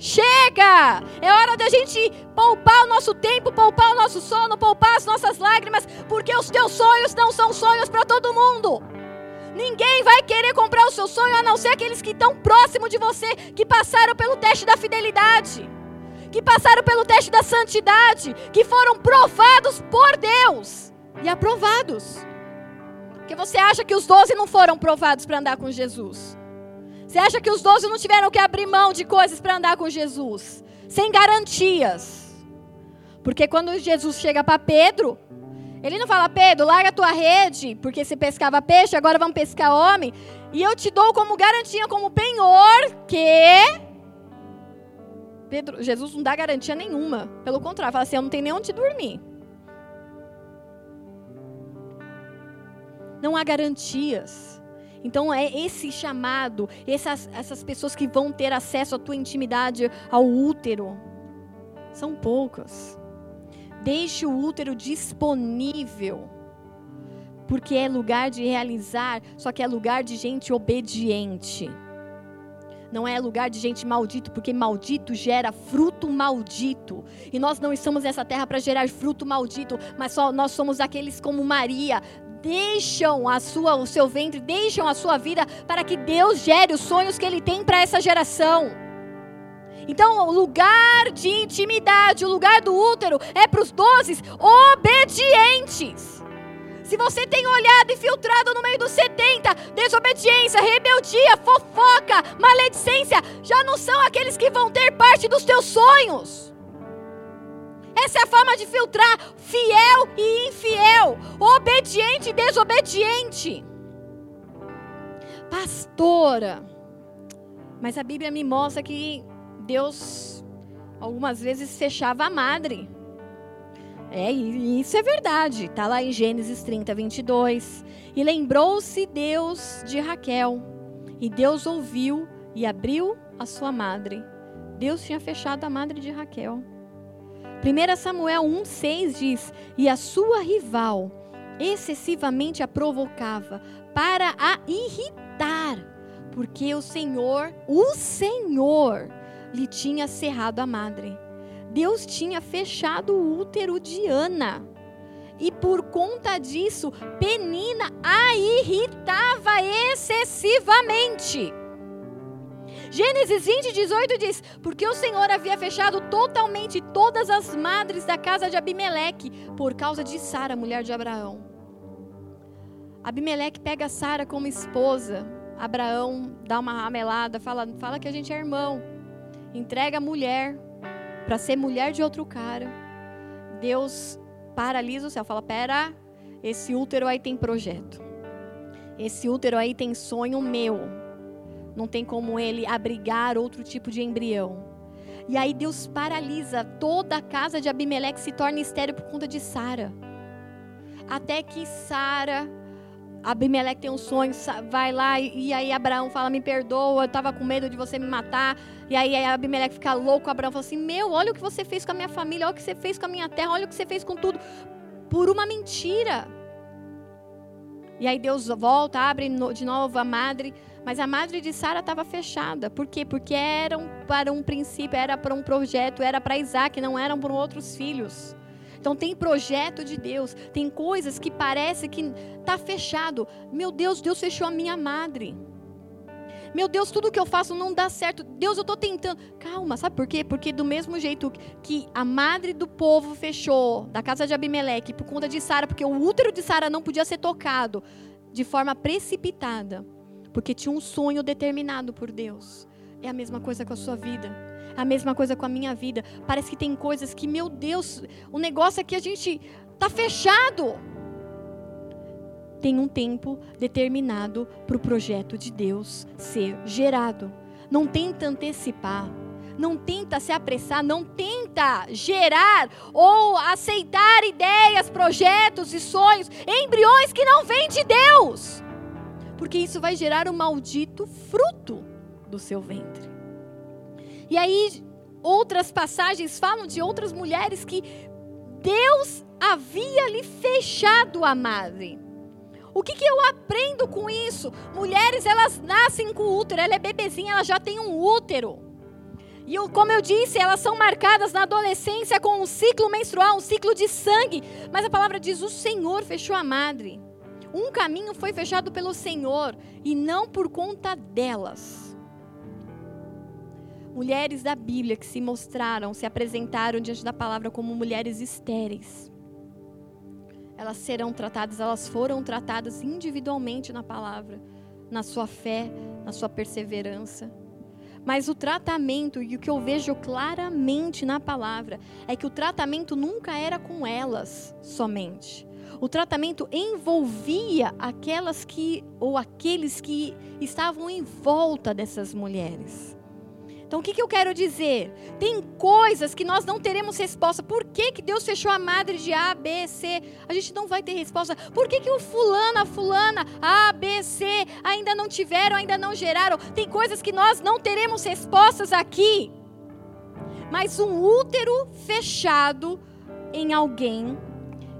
Chega! É hora da gente poupar o nosso tempo, poupar o nosso sono, poupar as nossas lágrimas, porque os teus sonhos não são sonhos para todo mundo. Ninguém vai querer comprar o seu sonho a não ser aqueles que estão próximo de você, que passaram pelo teste da fidelidade, que passaram pelo teste da santidade, que foram provados por Deus e aprovados. Porque você acha que os doze não foram provados para andar com Jesus? Você acha que os doze não tiveram que abrir mão de coisas para andar com Jesus? Sem garantias. Porque quando Jesus chega para Pedro, ele não fala, Pedro, larga a tua rede, porque você pescava peixe, agora vamos pescar homem. E eu te dou como garantia, como penhor, que. Pedro, Jesus não dá garantia nenhuma. Pelo contrário, fala assim: eu não tenho nem onde dormir. Não há garantias. Então é esse chamado, essas, essas pessoas que vão ter acesso à tua intimidade, ao útero, são poucas. Deixe o útero disponível. Porque é lugar de realizar, só que é lugar de gente obediente. Não é lugar de gente maldito, porque maldito gera fruto maldito. E nós não estamos nessa terra para gerar fruto maldito, mas só nós somos aqueles como Maria, deixam a sua, o seu ventre, deixam a sua vida para que Deus gere os sonhos que Ele tem para essa geração. Então, o lugar de intimidade, o lugar do útero é para os doze obedientes. Se você tem olhado e filtrado no meio dos 70, desobediência, rebeldia, fofoca, maledicência, já não são aqueles que vão ter parte dos teus sonhos. Essa é a forma de filtrar fiel e infiel, obediente e desobediente. Pastora, mas a Bíblia me mostra que Deus algumas vezes fechava a madre. É, isso é verdade. Está lá em Gênesis 30, 22. E lembrou-se Deus de Raquel. E Deus ouviu e abriu a sua madre. Deus tinha fechado a madre de Raquel. 1 Samuel 1,6 diz: E a sua rival excessivamente a provocava para a irritar, porque o Senhor, o Senhor, lhe tinha cerrado a madre. Deus tinha fechado o útero de Ana. E por conta disso, Penina a irritava excessivamente. Gênesis 20, 18 diz: Porque o Senhor havia fechado totalmente todas as madres da casa de Abimeleque, por causa de Sara, mulher de Abraão. Abimeleque pega Sara como esposa. Abraão dá uma ramelada, fala, fala que a gente é irmão entrega a mulher para ser mulher de outro cara. Deus paralisa o céu, fala: pera, esse útero aí tem projeto. Esse útero aí tem sonho meu. Não tem como ele abrigar outro tipo de embrião. E aí Deus paralisa toda a casa de Abimeleque se torna estéreo por conta de Sara. Até que Sara Abimeleque tem um sonho, vai lá e, aí Abraão fala: Me perdoa, eu estava com medo de você me matar. E aí Abimeleque fica louco. Abraão fala assim: Meu, olha o que você fez com a minha família, olha o que você fez com a minha terra, olha o que você fez com tudo, por uma mentira. E aí Deus volta, abre de novo a madre, mas a madre de Sara estava fechada. Por quê? Porque eram para um princípio, era para um projeto, era para Isaac, não eram para outros filhos. Então tem projeto de Deus, tem coisas que parece que está fechado. Meu Deus, Deus fechou a minha madre. Meu Deus, tudo que eu faço não dá certo. Deus, eu estou tentando. Calma, sabe por quê? Porque do mesmo jeito que a madre do povo fechou da casa de Abimeleque por conta de Sara, porque o útero de Sara não podia ser tocado de forma precipitada, porque tinha um sonho determinado por Deus. É a mesma coisa com a sua vida. A mesma coisa com a minha vida. Parece que tem coisas que, meu Deus, o negócio é que a gente está fechado. Tem um tempo determinado para o projeto de Deus ser gerado. Não tenta antecipar. Não tenta se apressar, não tenta gerar ou aceitar ideias, projetos e sonhos, embriões que não vêm de Deus. Porque isso vai gerar um maldito fruto do seu ventre. E aí, outras passagens falam de outras mulheres que Deus havia lhe fechado a madre. O que, que eu aprendo com isso? Mulheres, elas nascem com útero, ela é bebezinha, ela já tem um útero. E como eu disse, elas são marcadas na adolescência com um ciclo menstrual, um ciclo de sangue. Mas a palavra diz: o Senhor fechou a madre. Um caminho foi fechado pelo Senhor e não por conta delas. Mulheres da Bíblia que se mostraram, se apresentaram diante da palavra como mulheres estéreis. Elas serão tratadas, elas foram tratadas individualmente na palavra, na sua fé, na sua perseverança. Mas o tratamento, e o que eu vejo claramente na palavra, é que o tratamento nunca era com elas somente. O tratamento envolvia aquelas que, ou aqueles que estavam em volta dessas mulheres. Então, o que, que eu quero dizer? Tem coisas que nós não teremos resposta. Por que, que Deus fechou a madre de A, B, C? A gente não vai ter resposta. Por que, que o fulano, a fulana, A, B, C, ainda não tiveram, ainda não geraram? Tem coisas que nós não teremos respostas aqui. Mas um útero fechado em alguém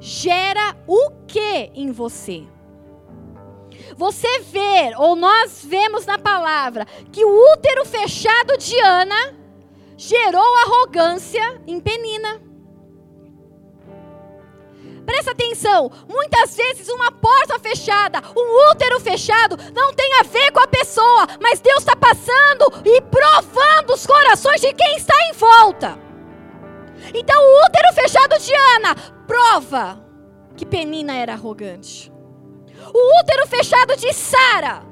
gera o que em você? você ver, ou nós vemos na palavra, que o útero fechado de Ana gerou arrogância em Penina. Presta atenção, muitas vezes uma porta fechada, um útero fechado, não tem a ver com a pessoa, mas Deus está passando e provando os corações de quem está em volta. Então, o útero fechado de Ana prova que Penina era arrogante. O útero fechado de Sara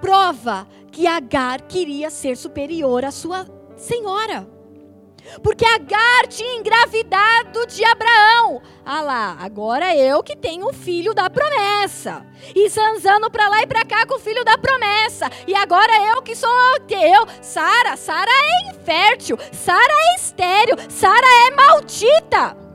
prova que Agar queria ser superior à sua senhora. Porque Agar tinha engravidado de Abraão. Ah lá, agora eu que tenho o filho da promessa. E zanzando para lá e para cá com o filho da promessa. E agora eu que sou eu. Sara, Sara é infértil. Sara é estéril. Sara é maldita.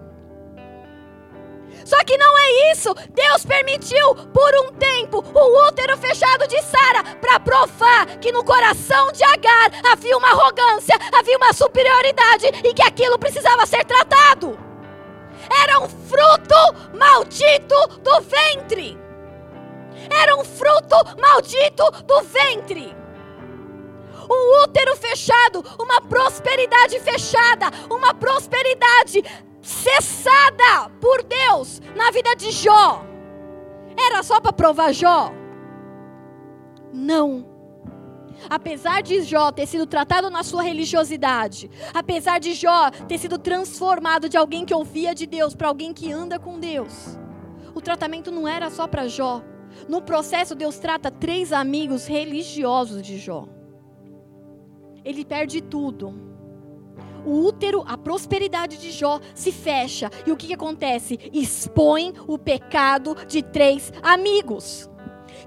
Só que não é isso. Deus permitiu por um tempo o útero fechado de Sara para provar que no coração de Agar havia uma arrogância, havia uma superioridade e que aquilo precisava ser tratado. Era um fruto maldito do ventre. Era um fruto maldito do ventre um útero fechado, uma prosperidade fechada, uma prosperidade cessada por Deus na vida de Jó. Era só para provar Jó? Não. Apesar de Jó ter sido tratado na sua religiosidade, apesar de Jó ter sido transformado de alguém que ouvia de Deus para alguém que anda com Deus, o tratamento não era só para Jó. No processo, Deus trata três amigos religiosos de Jó. Ele perde tudo o útero, a prosperidade de Jó se fecha. E o que, que acontece? Expõe o pecado de três amigos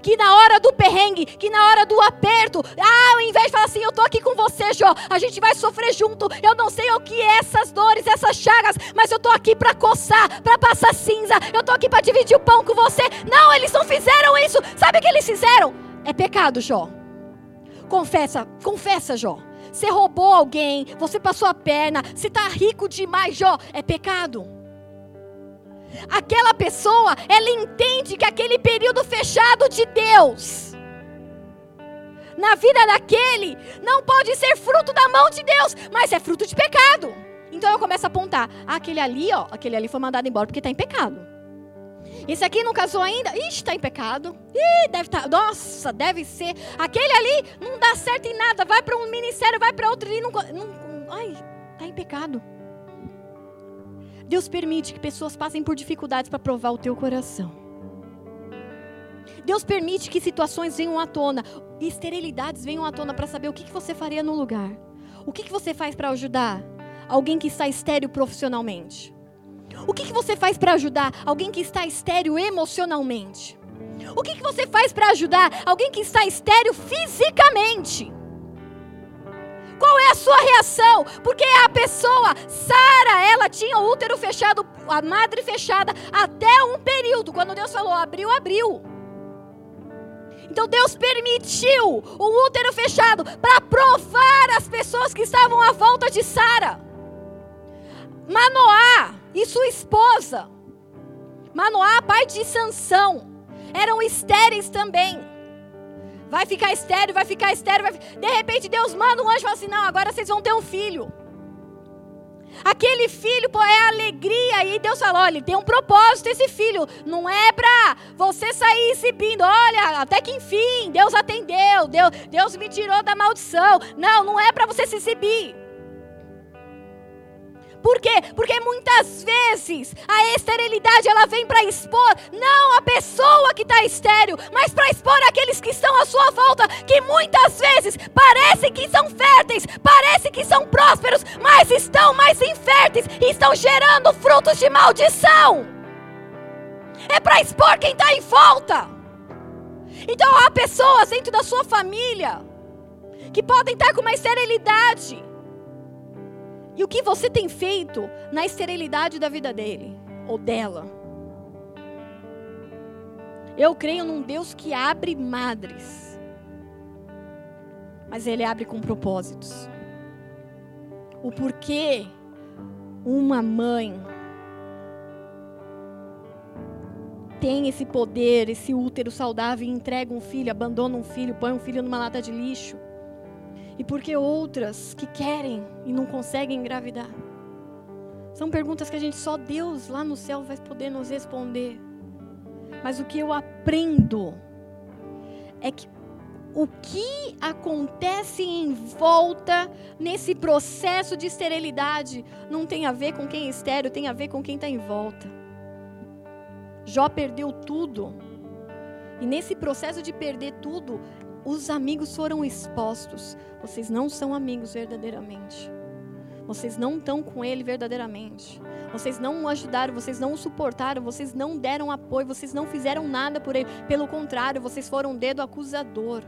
que na hora do perrengue, que na hora do aperto, ah, ao invés de falar assim, eu tô aqui com você, Jó, a gente vai sofrer junto. Eu não sei o que é essas dores, essas chagas, mas eu tô aqui para coçar, para passar cinza. Eu tô aqui para dividir o pão com você. Não, eles não fizeram isso. Sabe o que eles fizeram? É pecado, Jó. Confessa, confessa, Jó. Você roubou alguém, você passou a perna, você está rico demais, Jó, é pecado. Aquela pessoa, ela entende que aquele período fechado de Deus, na vida daquele, não pode ser fruto da mão de Deus, mas é fruto de pecado. Então eu começo a apontar, ah, aquele ali, ó, aquele ali foi mandado embora porque está em pecado. Esse aqui não casou ainda? Ixi, está em pecado. Ih, deve estar. Tá, nossa, deve ser. Aquele ali não dá certo em nada. Vai para um ministério, vai para outro ali. Não, não, ai, está em pecado. Deus permite que pessoas passem por dificuldades para provar o teu coração. Deus permite que situações venham à tona, esterilidades venham à tona para saber o que, que você faria no lugar. O que, que você faz para ajudar alguém que está estéreo profissionalmente? O que, que você faz para ajudar alguém que está estéreo emocionalmente? O que, que você faz para ajudar alguém que está estéreo fisicamente? Qual é a sua reação? Porque a pessoa, Sara, ela tinha o útero fechado, a madre fechada, até um período. Quando Deus falou abriu, abriu. Então Deus permitiu o útero fechado para provar as pessoas que estavam à volta de Sara. Manoá e sua esposa. Manoá, pai de Sansão, eram estéreis também. Vai ficar estéreo, vai ficar estéreo. Vai... De repente Deus manda um anjo e fala assim: Não, agora vocês vão ter um filho. Aquele filho pô, é alegria. E Deus falou: olha, tem um propósito esse filho. Não é para você sair exibindo. Olha, até que enfim, Deus atendeu. Deus, Deus me tirou da maldição. Não, não é para você se exibir. Por quê? Porque muitas vezes a esterilidade ela vem para expor não a pessoa que está estéril, mas para expor aqueles que estão à sua volta, que muitas vezes parecem que são férteis, parecem que são prósperos, mas estão mais inférteis e estão gerando frutos de maldição. É para expor quem está em volta. Então há pessoas dentro da sua família que podem estar com uma esterilidade e o que você tem feito na esterilidade da vida dele ou dela? Eu creio num Deus que abre madres, mas ele abre com propósitos. O porquê uma mãe tem esse poder, esse útero saudável e entrega um filho, abandona um filho, põe um filho numa lata de lixo e por que outras que querem e não conseguem engravidar? São perguntas que a gente só Deus lá no céu vai poder nos responder. Mas o que eu aprendo é que o que acontece em volta nesse processo de esterilidade não tem a ver com quem é estéreo, tem a ver com quem está em volta. Jó perdeu tudo. E nesse processo de perder tudo, os amigos foram expostos. Vocês não são amigos verdadeiramente. Vocês não estão com ele verdadeiramente. Vocês não o ajudaram, vocês não o suportaram, vocês não deram apoio, vocês não fizeram nada por ele. Pelo contrário, vocês foram um dedo acusador.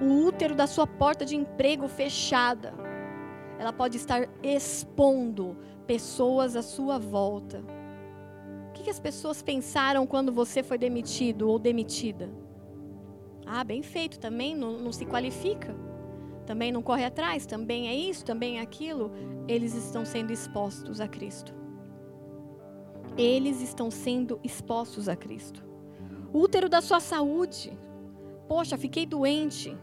O útero da sua porta de emprego fechada, ela pode estar expondo pessoas à sua volta. O que as pessoas pensaram quando você foi demitido ou demitida? Ah, bem feito, também não, não se qualifica, também não corre atrás, também é isso, também é aquilo. Eles estão sendo expostos a Cristo. Eles estão sendo expostos a Cristo. Útero da sua saúde. Poxa, fiquei doente.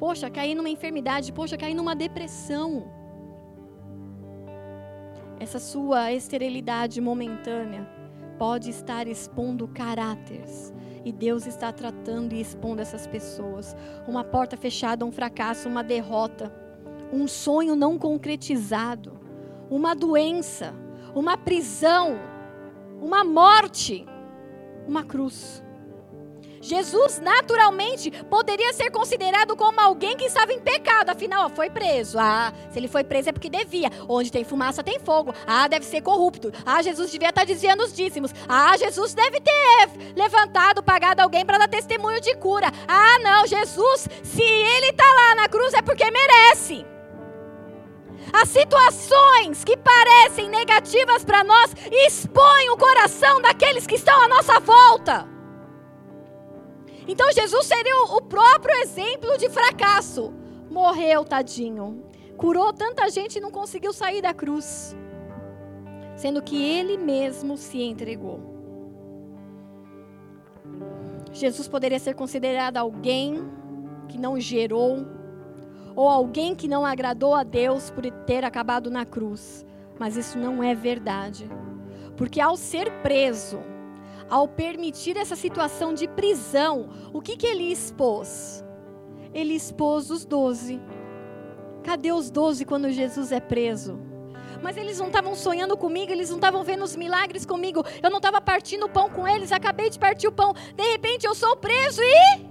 Poxa, caí numa enfermidade. Poxa, caí numa depressão. Essa sua esterilidade momentânea pode estar expondo caráteres e Deus está tratando e expondo essas pessoas. Uma porta fechada, um fracasso, uma derrota, um sonho não concretizado, uma doença, uma prisão, uma morte, uma cruz. Jesus naturalmente poderia ser considerado como alguém que estava em pecado, afinal, foi preso. Ah, se ele foi preso é porque devia. Onde tem fumaça tem fogo. Ah, deve ser corrupto. Ah, Jesus devia estar desviando os dízimos. Ah, Jesus deve ter levantado, pagado alguém para dar testemunho de cura. Ah, não, Jesus, se ele está lá na cruz é porque merece. As situações que parecem negativas para nós expõem o coração daqueles que estão à nossa volta. Então Jesus seria o próprio exemplo de fracasso. Morreu, tadinho. Curou tanta gente e não conseguiu sair da cruz. Sendo que ele mesmo se entregou. Jesus poderia ser considerado alguém que não gerou, ou alguém que não agradou a Deus por ter acabado na cruz. Mas isso não é verdade. Porque ao ser preso, ao permitir essa situação de prisão, o que, que ele expôs? Ele expôs os doze. Cadê os doze quando Jesus é preso? Mas eles não estavam sonhando comigo, eles não estavam vendo os milagres comigo, eu não estava partindo o pão com eles, acabei de partir o pão, de repente eu sou preso e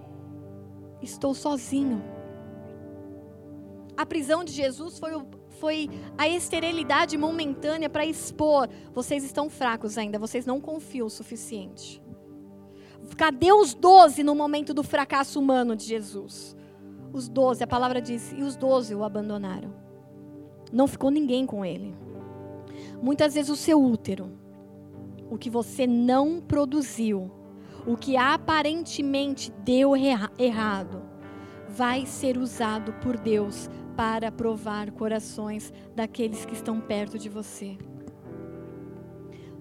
estou sozinho. A prisão de Jesus foi o, foi a esterilidade momentânea para expor: vocês estão fracos ainda, vocês não confiam o suficiente. Cadê os doze no momento do fracasso humano de Jesus? Os doze, a palavra diz, e os doze o abandonaram. Não ficou ninguém com ele. Muitas vezes o seu útero, o que você não produziu, o que aparentemente deu errado, vai ser usado por Deus para provar corações daqueles que estão perto de você.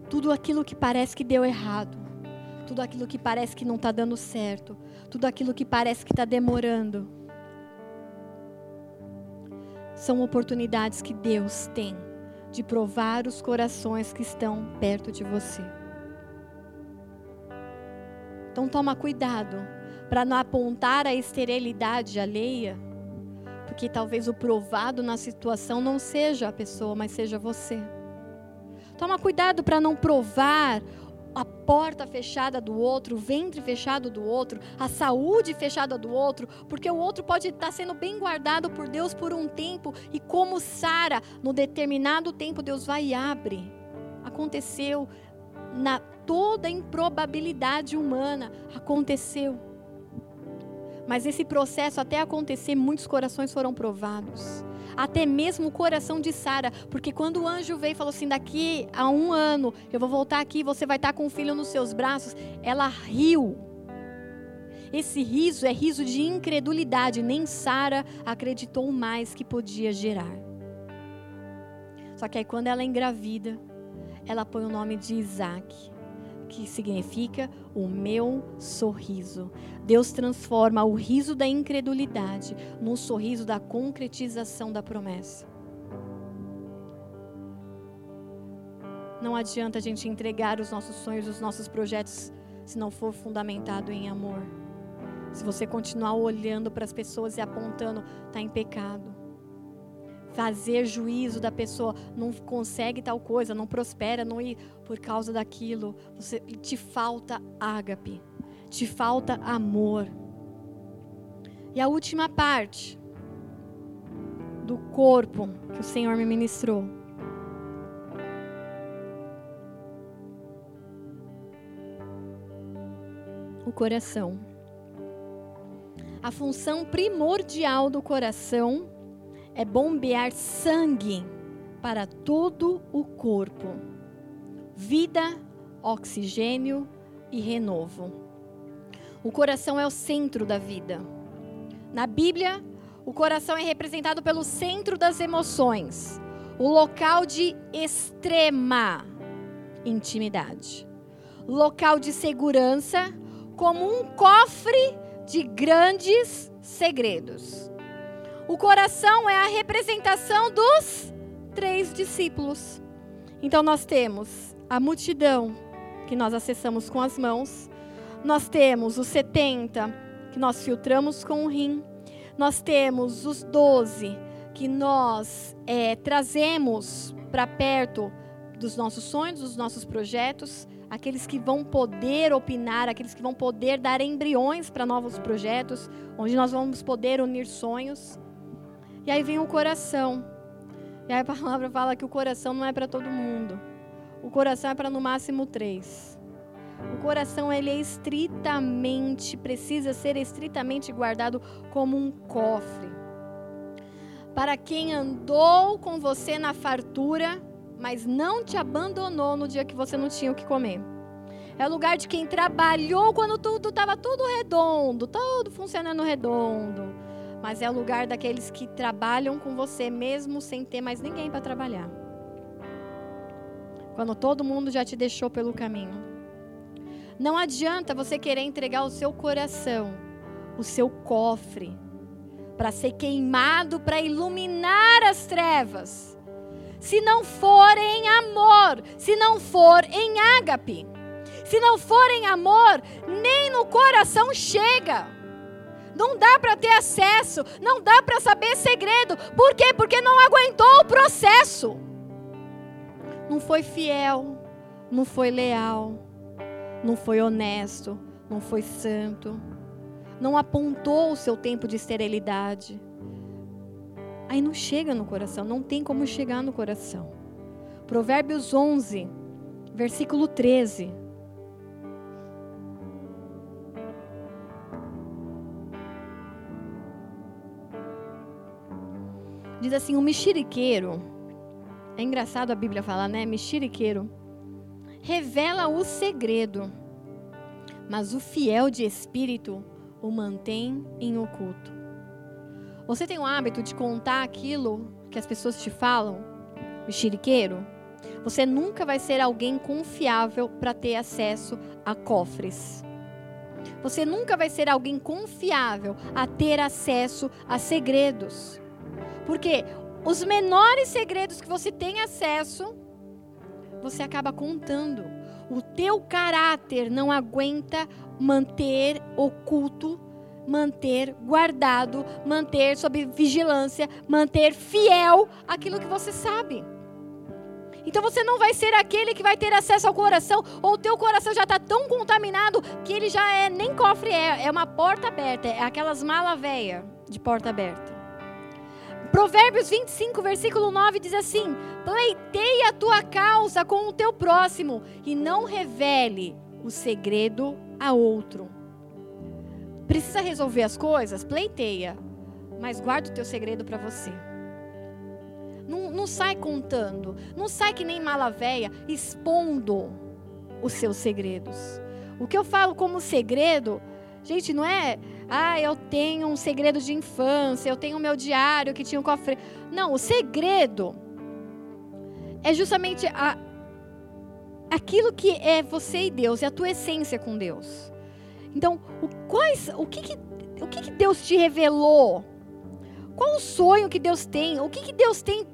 Tudo aquilo que parece que deu errado, tudo aquilo que parece que não está dando certo, tudo aquilo que parece que está demorando, são oportunidades que Deus tem de provar os corações que estão perto de você. Então toma cuidado para não apontar a esterilidade alheia, porque talvez o provado na situação não seja a pessoa, mas seja você. Toma cuidado para não provar a porta fechada do outro, o ventre fechado do outro, a saúde fechada do outro, porque o outro pode estar sendo bem guardado por Deus por um tempo e como Sara, no determinado tempo Deus vai e abre. Aconteceu na toda improbabilidade humana, aconteceu. Mas esse processo até acontecer, muitos corações foram provados até mesmo o coração de Sara, porque quando o anjo veio e falou assim: daqui a um ano eu vou voltar aqui, você vai estar com o filho nos seus braços, ela riu. Esse riso é riso de incredulidade, nem Sara acreditou mais que podia gerar. Só que aí quando ela é engravida, ela põe o nome de Isaac que significa o meu sorriso. Deus transforma o riso da incredulidade num sorriso da concretização da promessa. Não adianta a gente entregar os nossos sonhos, os nossos projetos, se não for fundamentado em amor. Se você continuar olhando para as pessoas e apontando, está em pecado fazer juízo da pessoa, não consegue tal coisa, não prospera, não ir por causa daquilo. Você te falta ágape, te falta amor. E a última parte do corpo que o Senhor me ministrou. O coração. A função primordial do coração é bombear sangue para todo o corpo. Vida, oxigênio e renovo. O coração é o centro da vida. Na Bíblia, o coração é representado pelo centro das emoções, o local de extrema intimidade, local de segurança, como um cofre de grandes segredos. O coração é a representação dos três discípulos. Então nós temos a multidão que nós acessamos com as mãos, nós temos os 70 que nós filtramos com o rim, nós temos os 12 que nós é, trazemos para perto dos nossos sonhos, dos nossos projetos, aqueles que vão poder opinar, aqueles que vão poder dar embriões para novos projetos, onde nós vamos poder unir sonhos. E aí vem o coração. E aí a palavra fala que o coração não é para todo mundo. O coração é para no máximo três. O coração ele é estritamente, precisa ser estritamente guardado como um cofre. Para quem andou com você na fartura, mas não te abandonou no dia que você não tinha o que comer. É o lugar de quem trabalhou quando tudo estava tudo redondo, tudo funcionando redondo mas é o lugar daqueles que trabalham com você mesmo sem ter mais ninguém para trabalhar. Quando todo mundo já te deixou pelo caminho. Não adianta você querer entregar o seu coração, o seu cofre, para ser queimado, para iluminar as trevas. Se não for em amor, se não for em ágape, se não for em amor, nem no coração chega. Não dá para ter acesso, não dá para saber segredo. Por quê? Porque não aguentou o processo. Não foi fiel, não foi leal, não foi honesto, não foi santo, não apontou o seu tempo de esterilidade. Aí não chega no coração, não tem como chegar no coração. Provérbios 11, versículo 13. Diz assim: o mexeriqueiro. É engraçado a Bíblia falar, né? Mexeriqueiro. Revela o segredo, mas o fiel de espírito o mantém em oculto. Você tem o hábito de contar aquilo que as pessoas te falam? Mexeriqueiro? Você nunca vai ser alguém confiável para ter acesso a cofres. Você nunca vai ser alguém confiável a ter acesso a segredos. Porque os menores segredos que você tem acesso, você acaba contando. O teu caráter não aguenta manter oculto, manter guardado, manter sob vigilância, manter fiel aquilo que você sabe. Então você não vai ser aquele que vai ter acesso ao coração, ou o teu coração já está tão contaminado que ele já é nem cofre é, é uma porta aberta, é aquelas mala véia de porta aberta. Provérbios 25, versículo 9 diz assim: Pleiteia a tua causa com o teu próximo e não revele o segredo a outro. Precisa resolver as coisas? Pleiteia, mas guarda o teu segredo para você. Não, não, sai contando, não sai que nem mala véia expondo os seus segredos. O que eu falo como segredo, gente, não é ah, eu tenho um segredo de infância, eu tenho meu diário que tinha um cofre. Não, o segredo é justamente a, aquilo que é você e Deus, é a tua essência com Deus. Então, o, quais, o, que, que, o que, que Deus te revelou? Qual o sonho que Deus tem? O que, que Deus tem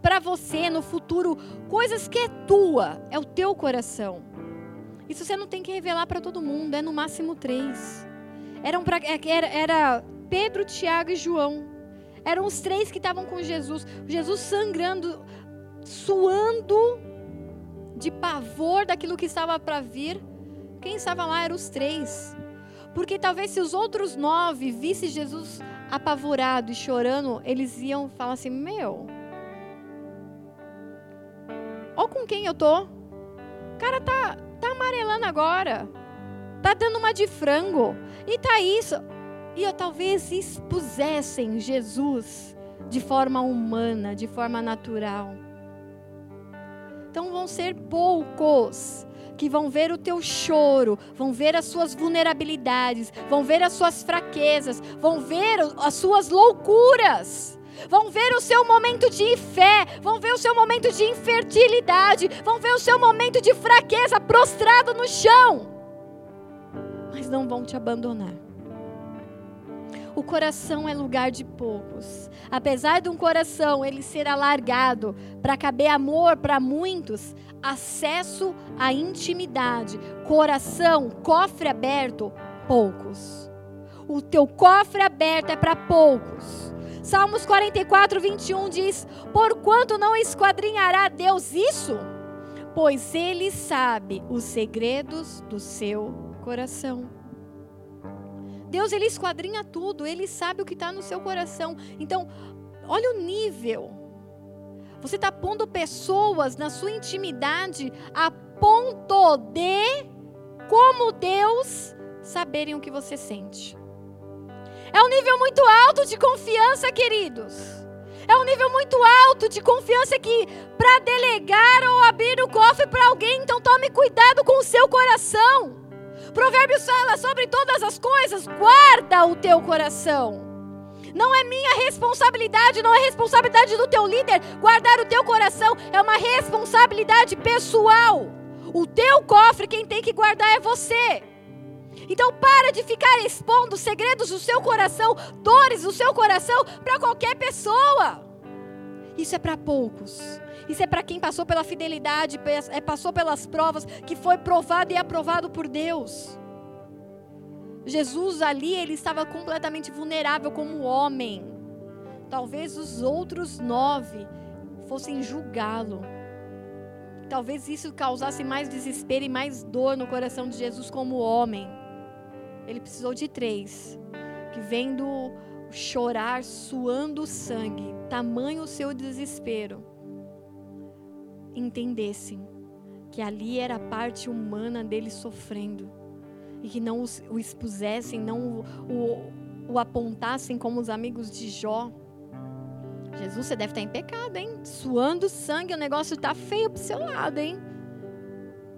para você no futuro? Coisas que é tua, é o teu coração. Isso você não tem que revelar para todo mundo, é no máximo três. Eram pra, é, era, era Pedro, Tiago e João. Eram os três que estavam com Jesus. Jesus sangrando, suando de pavor daquilo que estava para vir. Quem estava lá eram os três. Porque talvez se os outros nove vissem Jesus apavorado e chorando, eles iam falar assim: Meu, olha com quem eu tô. O cara tá, tá amarelando agora. Tá dando uma de frango. E tá isso. E talvez expusessem Jesus de forma humana, de forma natural. Então vão ser poucos que vão ver o teu choro, vão ver as suas vulnerabilidades, vão ver as suas fraquezas, vão ver as suas loucuras. Vão ver o seu momento de fé, vão ver o seu momento de infertilidade, vão ver o seu momento de fraqueza prostrado no chão mas não vão te abandonar. O coração é lugar de poucos. Apesar de um coração ele ser alargado para caber amor para muitos, acesso à intimidade, coração, cofre aberto, poucos. O teu cofre aberto é para poucos. Salmos 44, 21 diz: Porquanto não esquadrinhará Deus isso? Pois Ele sabe os segredos do seu coração. Deus ele esquadrinha tudo, ele sabe o que está no seu coração. Então, olha o nível. Você está pondo pessoas na sua intimidade a ponto de, como Deus, saberem o que você sente. É um nível muito alto de confiança, queridos. É um nível muito alto de confiança que, para delegar ou abrir o cofre para alguém, então tome cuidado com o seu coração. Provérbios fala sobre todas as coisas, guarda o teu coração. Não é minha responsabilidade, não é responsabilidade do teu líder guardar o teu coração, é uma responsabilidade pessoal. O teu cofre, quem tem que guardar é você. Então para de ficar expondo segredos do seu coração, dores do seu coração para qualquer pessoa. Isso é para poucos. Isso é para quem passou pela fidelidade, é, passou pelas provas, que foi provado e aprovado por Deus. Jesus ali, ele estava completamente vulnerável como homem. Talvez os outros nove fossem julgá-lo. Talvez isso causasse mais desespero e mais dor no coração de Jesus como homem. Ele precisou de três, que vendo chorar, suando sangue, tamanho o seu desespero entendessem que ali era a parte humana dele sofrendo e que não o expusessem, não o, o, o apontassem como os amigos de Jó. Jesus, você deve estar em pecado, hein? Suando sangue, o negócio está feio pro seu lado, hein?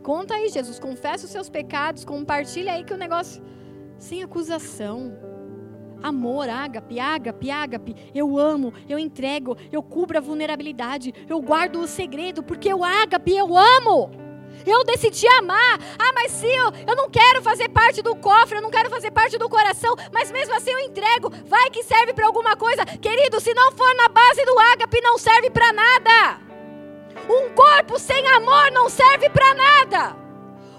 Conta aí, Jesus, confessa os seus pecados, compartilha aí que o negócio sem acusação. Amor, ágape, ágape, ágape. Eu amo, eu entrego, eu cubro a vulnerabilidade, eu guardo o segredo, porque eu ágape, eu amo. Eu decidi amar. Ah, mas se eu, eu não quero fazer parte do cofre, eu não quero fazer parte do coração, mas mesmo assim eu entrego. Vai que serve para alguma coisa. Querido, se não for na base do ágape, não serve para nada. Um corpo sem amor não serve para nada.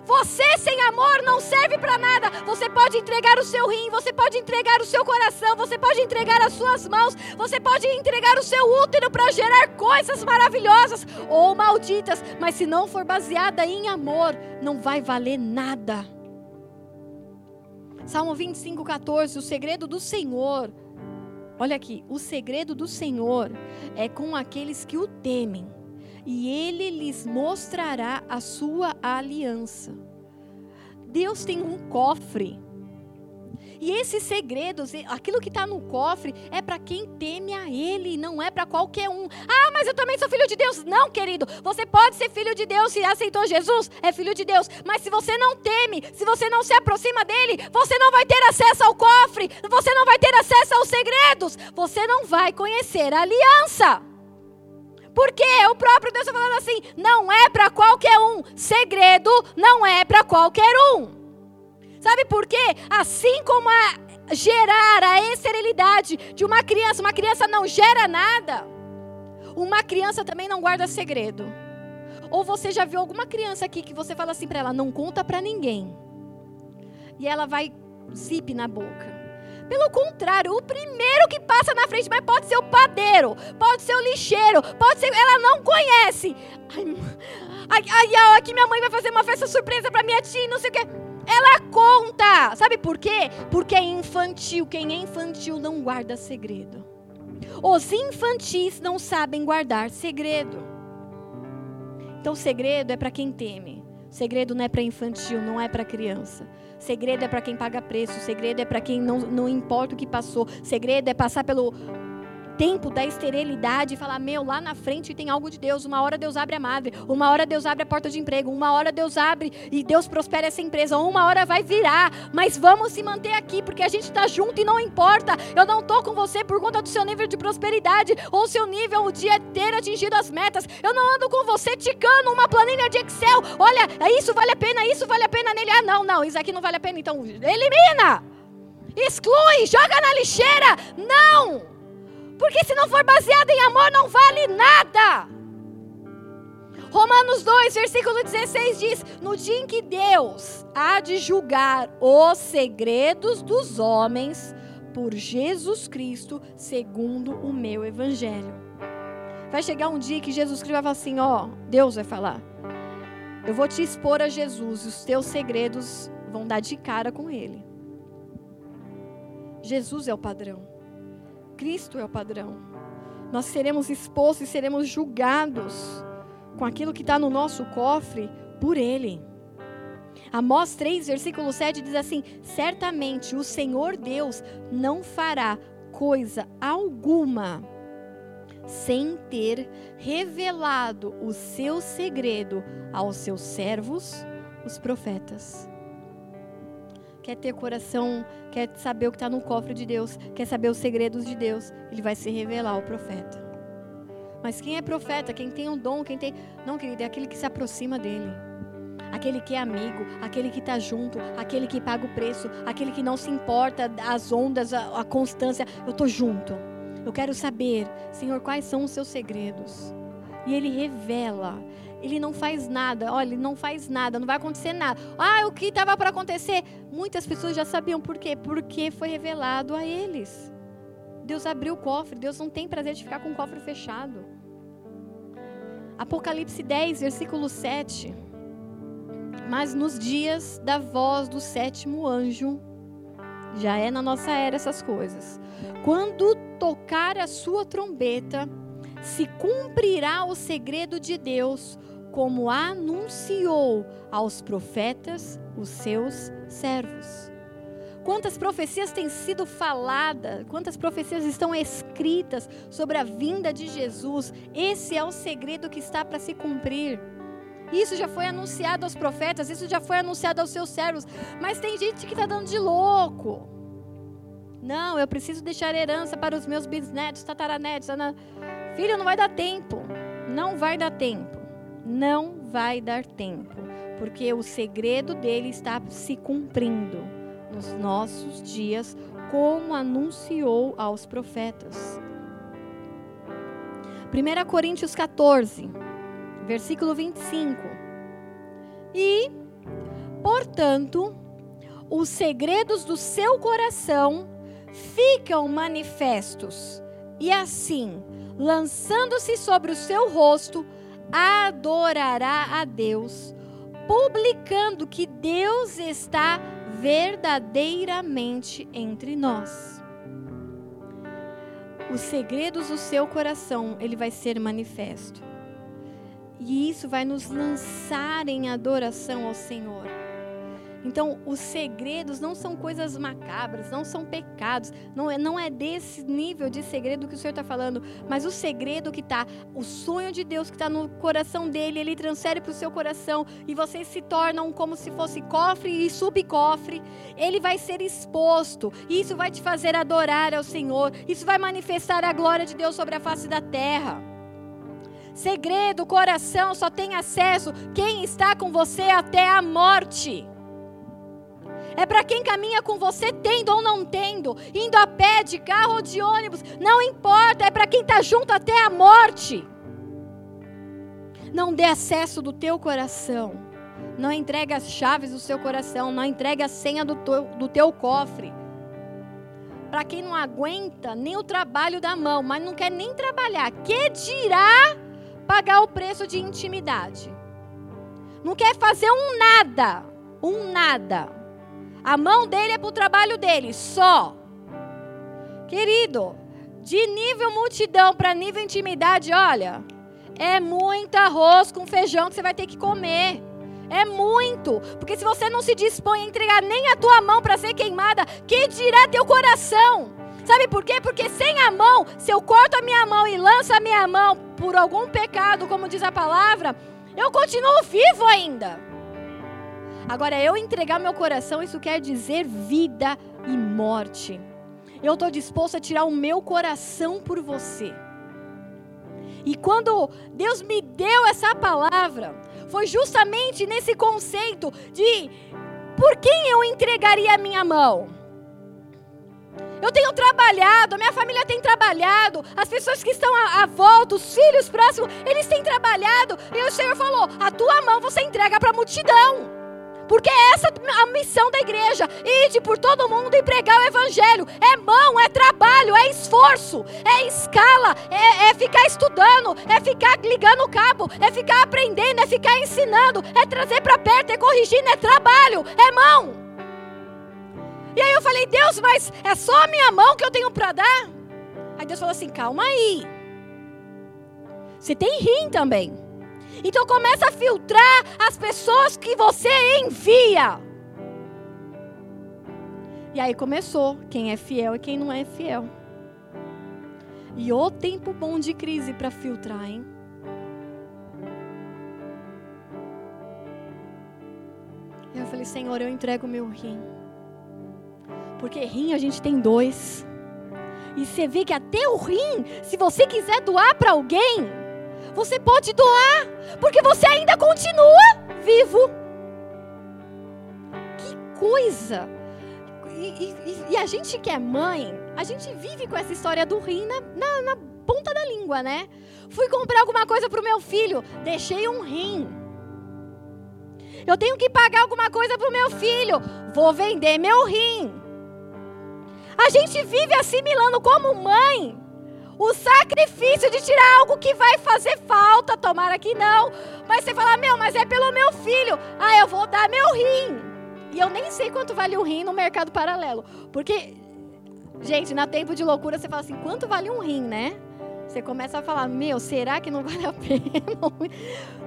Você sem amor não serve para nada. Você pode entregar o seu rim, você pode entregar o seu coração, você pode entregar as suas mãos, você pode entregar o seu útero para gerar coisas maravilhosas ou malditas, mas se não for baseada em amor, não vai valer nada. Salmo 25, 14: O segredo do Senhor. Olha aqui, o segredo do Senhor é com aqueles que o temem e ele lhes mostrará a sua aliança. Deus tem um cofre. E esses segredos, aquilo que está no cofre, é para quem teme a Ele, não é para qualquer um. Ah, mas eu também sou filho de Deus. Não, querido. Você pode ser filho de Deus se aceitou Jesus, é filho de Deus. Mas se você não teme, se você não se aproxima dele, você não vai ter acesso ao cofre, você não vai ter acesso aos segredos, você não vai conhecer a aliança. Porque o próprio Deus está falando assim: não é para qualquer um. Segredo não é para qualquer um. Sabe por quê? Assim como a gerar a esterilidade de uma criança, uma criança não gera nada. Uma criança também não guarda segredo. Ou você já viu alguma criança aqui que você fala assim para ela: não conta para ninguém. E ela vai zip na boca. Pelo contrário, o primeiro que passa na frente, mas pode ser o padeiro, pode ser o lixeiro, pode ser. Ela não conhece. Ai, ai, ai aqui minha mãe vai fazer uma festa surpresa para minha tia, não sei o quê. Ela conta. Sabe por quê? Porque é infantil. Quem é infantil não guarda segredo. Os infantis não sabem guardar segredo. Então, segredo é para quem teme. Segredo não é para infantil, não é para criança. Segredo é para quem paga preço. Segredo é para quem não, não importa o que passou. Segredo é passar pelo tempo da esterilidade e falar: Meu, lá na frente tem algo de Deus. Uma hora Deus abre a madre, uma hora Deus abre a porta de emprego, uma hora Deus abre e Deus prospera essa empresa, uma hora vai virar. Mas vamos se manter aqui, porque a gente está junto e não importa. Eu não estou com você por conta do seu nível de prosperidade ou seu nível o dia ter atingido as metas. Eu não ando com você ticando uma planilha de Excel. Olha, isso vale a pena, isso vale a pena nele. Ah, não, não, isso aqui não vale a pena, então elimina. Exclui, joga na lixeira. Não! Porque se não for baseado em amor, não vale nada. Romanos 2, versículo 16 diz: No dia em que Deus há de julgar os segredos dos homens por Jesus Cristo, segundo o meu evangelho. Vai chegar um dia que Jesus Cristo vai falar assim: Ó, Deus vai falar, eu vou te expor a Jesus e os teus segredos vão dar de cara com ele. Jesus é o padrão. Cristo é o padrão. Nós seremos expostos e seremos julgados com aquilo que está no nosso cofre por Ele. Amós 3, versículo 7 diz assim: Certamente o Senhor Deus não fará coisa alguma sem ter revelado o seu segredo aos seus servos, os profetas quer ter coração, quer saber o que está no cofre de Deus, quer saber os segredos de Deus, ele vai se revelar ao profeta. Mas quem é profeta, quem tem um dom, quem tem. Não, querido, é aquele que se aproxima dele. Aquele que é amigo, aquele que está junto, aquele que paga o preço, aquele que não se importa as ondas, a, a constância. Eu estou junto. Eu quero saber, Senhor, quais são os seus segredos. E ele revela ele não faz nada. Olha, ele não faz nada, não vai acontecer nada. Ah, o que estava para acontecer? Muitas pessoas já sabiam por quê? Porque foi revelado a eles. Deus abriu o cofre, Deus não tem prazer de ficar com o cofre fechado. Apocalipse 10, versículo 7. Mas nos dias da voz do sétimo anjo, já é na nossa era essas coisas. Quando tocar a sua trombeta, se cumprirá o segredo de Deus, como anunciou aos profetas, os seus servos. Quantas profecias têm sido faladas, quantas profecias estão escritas sobre a vinda de Jesus. Esse é o segredo que está para se cumprir. Isso já foi anunciado aos profetas, isso já foi anunciado aos seus servos. Mas tem gente que está dando de louco. Não, eu preciso deixar herança para os meus bisnetos, tataranetos. Filho, não vai dar tempo. Não vai dar tempo não vai dar tempo. porque o segredo dele está se cumprindo nos nossos dias, como anunciou aos profetas. 1 Coríntios 14, versículo 25. E, portanto, os segredos do seu coração ficam manifestos, e assim, lançando-se sobre o seu rosto, adorará a Deus, publicando que Deus está verdadeiramente entre nós. Os segredos do seu coração, ele vai ser manifesto. E isso vai nos lançar em adoração ao Senhor. Então, os segredos não são coisas macabras, não são pecados, não é, não é desse nível de segredo que o Senhor está falando, mas o segredo que está, o sonho de Deus que está no coração dele, ele transfere para o seu coração e vocês se tornam como se fosse cofre e subcofre, ele vai ser exposto, e isso vai te fazer adorar ao Senhor, isso vai manifestar a glória de Deus sobre a face da terra. Segredo, coração, só tem acesso quem está com você até a morte. É para quem caminha com você, tendo ou não tendo, indo a pé, de carro ou de ônibus, não importa, é para quem está junto até a morte. Não dê acesso do teu coração. Não entregue as chaves do seu coração. Não entregue a senha do teu, do teu cofre. Para quem não aguenta nem o trabalho da mão, mas não quer nem trabalhar, que dirá pagar o preço de intimidade? Não quer fazer um nada, um nada a mão dele é para o trabalho dele, só. Querido, de nível multidão para nível intimidade, olha, é muito arroz com feijão que você vai ter que comer. É muito. Porque se você não se dispõe a entregar nem a tua mão para ser queimada, que dirá teu coração? Sabe por quê? Porque sem a mão, se eu corto a minha mão e lanço a minha mão por algum pecado, como diz a palavra, eu continuo vivo ainda. Agora, eu entregar meu coração, isso quer dizer vida e morte. Eu estou disposto a tirar o meu coração por você. E quando Deus me deu essa palavra, foi justamente nesse conceito de por quem eu entregaria a minha mão. Eu tenho trabalhado, a minha família tem trabalhado, as pessoas que estão à, à, volta, os filhos próximos, eles têm trabalhado. E o Senhor falou: a tua mão você entrega para a multidão. Porque é essa a missão da igreja. Ide por todo mundo e pregar o evangelho. É mão, é trabalho, é esforço, é escala, é, é ficar estudando, é ficar ligando o cabo, é ficar aprendendo, é ficar ensinando, é trazer para perto, é corrigindo, é trabalho, é mão. E aí eu falei, Deus, mas é só a minha mão que eu tenho para dar? Aí Deus falou assim: calma aí. Você tem rim também. Então começa a filtrar as pessoas que você envia. E aí começou quem é fiel e quem não é fiel. E o tempo bom de crise para filtrar, hein? Eu falei, Senhor, eu entrego meu rim. Porque rim a gente tem dois. E você vê que até o rim, se você quiser doar para alguém, você pode doar, porque você ainda continua vivo. Que coisa! E, e, e, a gente que é mãe, a gente vive com essa história do rim na, na, na ponta da língua, né? Fui comprar alguma coisa para o meu filho, deixei um rim. Eu tenho que pagar alguma coisa para o meu filho, vou vender meu rim. A gente vive assimilando como mãe o sacrifício de tirar algo que vai fazer falta, tomara que não. Mas você fala, meu, mas é pelo meu filho. Ah, eu vou dar meu rim. E eu nem sei quanto vale um rim no mercado paralelo. Porque, gente, na tempo de loucura você fala assim, quanto vale um rim, né? Você começa a falar, meu, será que não vale a pena?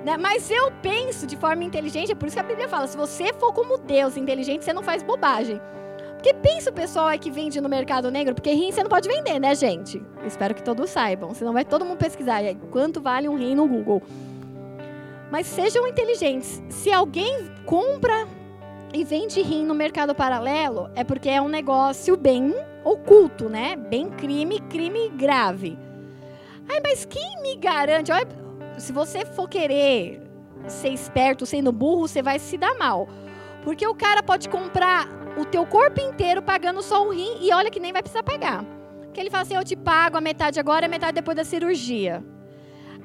né? Mas eu penso de forma inteligente, é por isso que a Bíblia fala: se você for como Deus inteligente, você não faz bobagem. Porque pensa o pessoal aí que vende no mercado negro, porque rim você não pode vender, né, gente? Espero que todos saibam, senão vai todo mundo pesquisar aí, quanto vale um rim no Google. Mas sejam inteligentes. Se alguém compra e vende rim no mercado paralelo, é porque é um negócio bem oculto, né? Bem crime, crime grave. Ai, mas quem me garante? Olha, se você for querer ser esperto sendo burro, você vai se dar mal. Porque o cara pode comprar o teu corpo inteiro pagando só o rim e olha que nem vai precisar pagar. Porque ele fala assim: eu te pago a metade agora e a metade depois da cirurgia.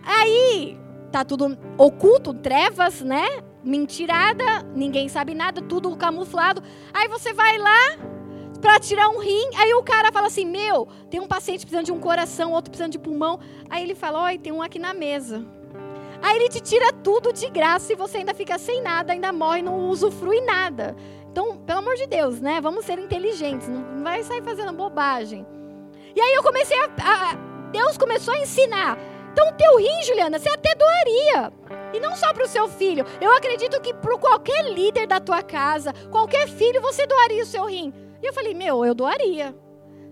Aí tá tudo oculto, trevas, né? Mentirada, ninguém sabe nada, tudo camuflado. Aí você vai lá para tirar um rim, aí o cara fala assim: Meu, tem um paciente precisando de um coração, outro precisando de pulmão. Aí ele fala: Oi, tem um aqui na mesa. Aí ele te tira tudo de graça e você ainda fica sem nada, ainda morre, não usufrui nada. Então, pelo amor de Deus, né? Vamos ser inteligentes, não vai sair fazendo bobagem. E aí eu comecei a, a Deus começou a ensinar. Então, o teu rim, Juliana, você até doaria. E não só para o seu filho. Eu acredito que para qualquer líder da tua casa, qualquer filho, você doaria o seu rim. E eu falei, meu, eu doaria.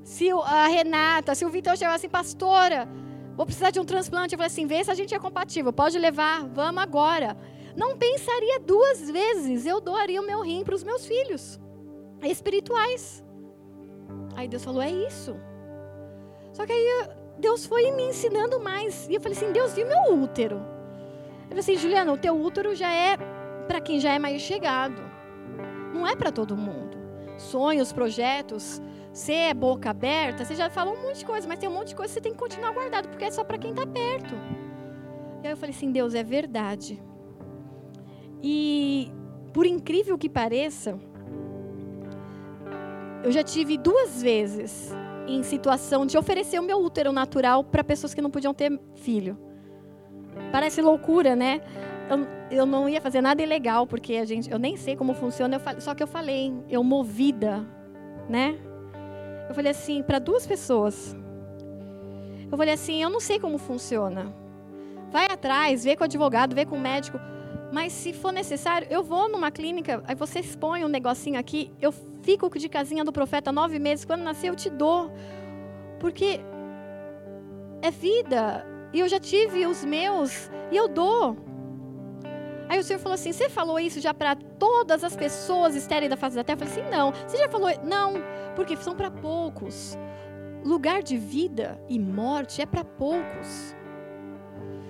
Se a Renata, se o Vitor chegar assim, pastora, vou precisar de um transplante. Eu falei assim, vê se a gente é compatível, pode levar, vamos agora. Não pensaria duas vezes, eu doaria o meu rim para os meus filhos espirituais. Aí Deus falou, é isso. Só que aí Deus foi me ensinando mais. E eu falei assim, Deus, o meu útero? Eu falei assim, Juliana, o teu útero já é para quem já é mais chegado. Não é para todo mundo. Sonhos, projetos, você é boca aberta, você já falou um monte de coisa, mas tem um monte de coisa que você tem que continuar guardado, porque é só para quem está perto. E aí eu falei assim, Deus, é verdade. E por incrível que pareça, eu já tive duas vezes em situação de oferecer o meu útero natural para pessoas que não podiam ter filho. Parece loucura, né? Eu, eu, não ia fazer nada ilegal, porque a gente, eu nem sei como funciona, eu, só que eu falei, eu movida, né? Eu falei assim, para duas pessoas. Eu falei assim, eu não sei como funciona. Vai atrás, vê com o advogado, vê com o médico. Mas se for necessário, eu vou numa clínica, aí você expõe um negocinho aqui, eu fico de casinha do profeta nove meses, quando nascer eu te dou. Porque é vida. E eu já tive os meus e eu dou. Aí o Senhor falou assim: Você falou isso já para todas as pessoas estéreis da face da terra? Eu falei assim: Não. Você já falou? Não, porque são para poucos. Lugar de vida e morte é para poucos.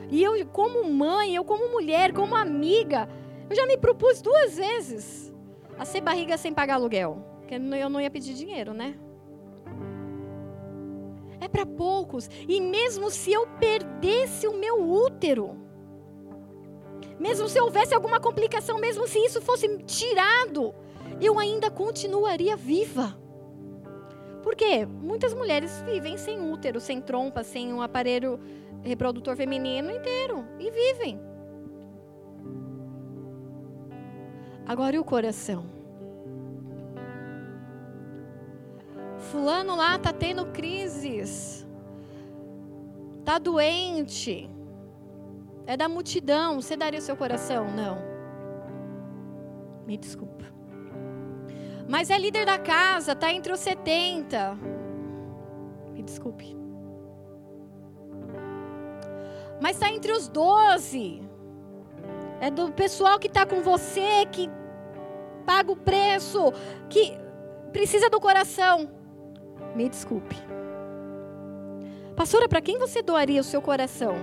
E eu, como mãe, eu como mulher, como amiga, eu já me propus duas vezes a ser barriga sem pagar aluguel. Porque eu não ia pedir dinheiro, né? É para poucos. E mesmo se eu perdesse o meu útero, mesmo se houvesse alguma complicação, mesmo se isso fosse tirado, eu ainda continuaria viva. Porque muitas mulheres vivem sem útero, sem trompa, sem um aparelho reprodutor feminino inteiro e vivem. Agora e o coração? Fulano lá tá tendo crises. Tá doente. É da multidão. Você daria o seu coração? Não. Me desculpa. Mas é líder da casa, tá entre os 70. Me desculpe. Mas está entre os doze. É do pessoal que está com você, que paga o preço, que precisa do coração. Me desculpe. Pastora, para quem você doaria o seu coração?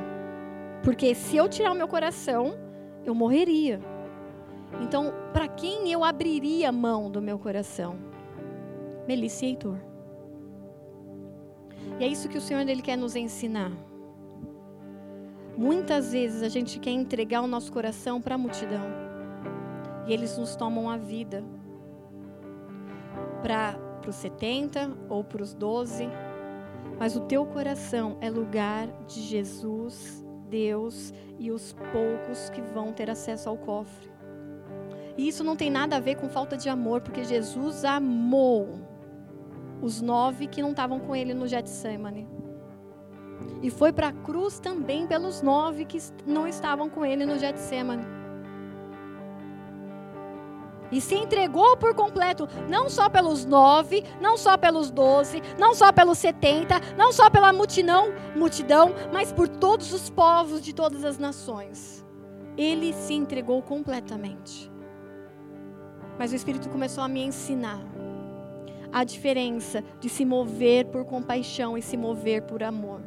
Porque se eu tirar o meu coração, eu morreria. Então, para quem eu abriria mão do meu coração? Melissa e Heitor. E é isso que o Senhor ele quer nos ensinar. Muitas vezes a gente quer entregar o nosso coração para a multidão. E eles nos tomam a vida. Para os 70 ou para os 12. Mas o teu coração é lugar de Jesus, Deus e os poucos que vão ter acesso ao cofre. E isso não tem nada a ver com falta de amor, porque Jesus amou os nove que não estavam com ele no Getsemane. E foi para a cruz também pelos nove que não estavam com ele no Getsemane. E se entregou por completo, não só pelos nove, não só pelos doze, não só pelos setenta, não só pela multidão, multidão, mas por todos os povos de todas as nações. Ele se entregou completamente. Mas o Espírito começou a me ensinar a diferença de se mover por compaixão e se mover por amor.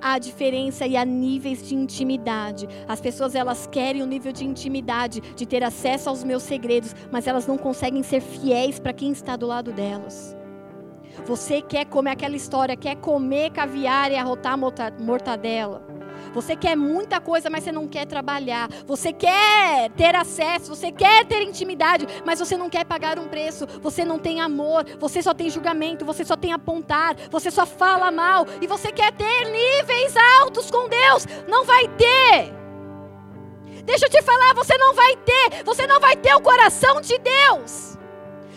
Há diferença e há níveis de intimidade. As pessoas elas querem o um nível de intimidade, de ter acesso aos meus segredos, mas elas não conseguem ser fiéis para quem está do lado delas. Você quer comer aquela história, quer comer caviar e arrotar mortadela. Você quer muita coisa, mas você não quer trabalhar. Você quer ter acesso, você quer ter intimidade, mas você não quer pagar um preço. Você não tem amor, você só tem julgamento, você só tem apontar, você só fala mal. E você quer ter níveis altos com Deus. Não vai ter. Deixa eu te falar, você não vai ter. Você não vai ter o coração de Deus.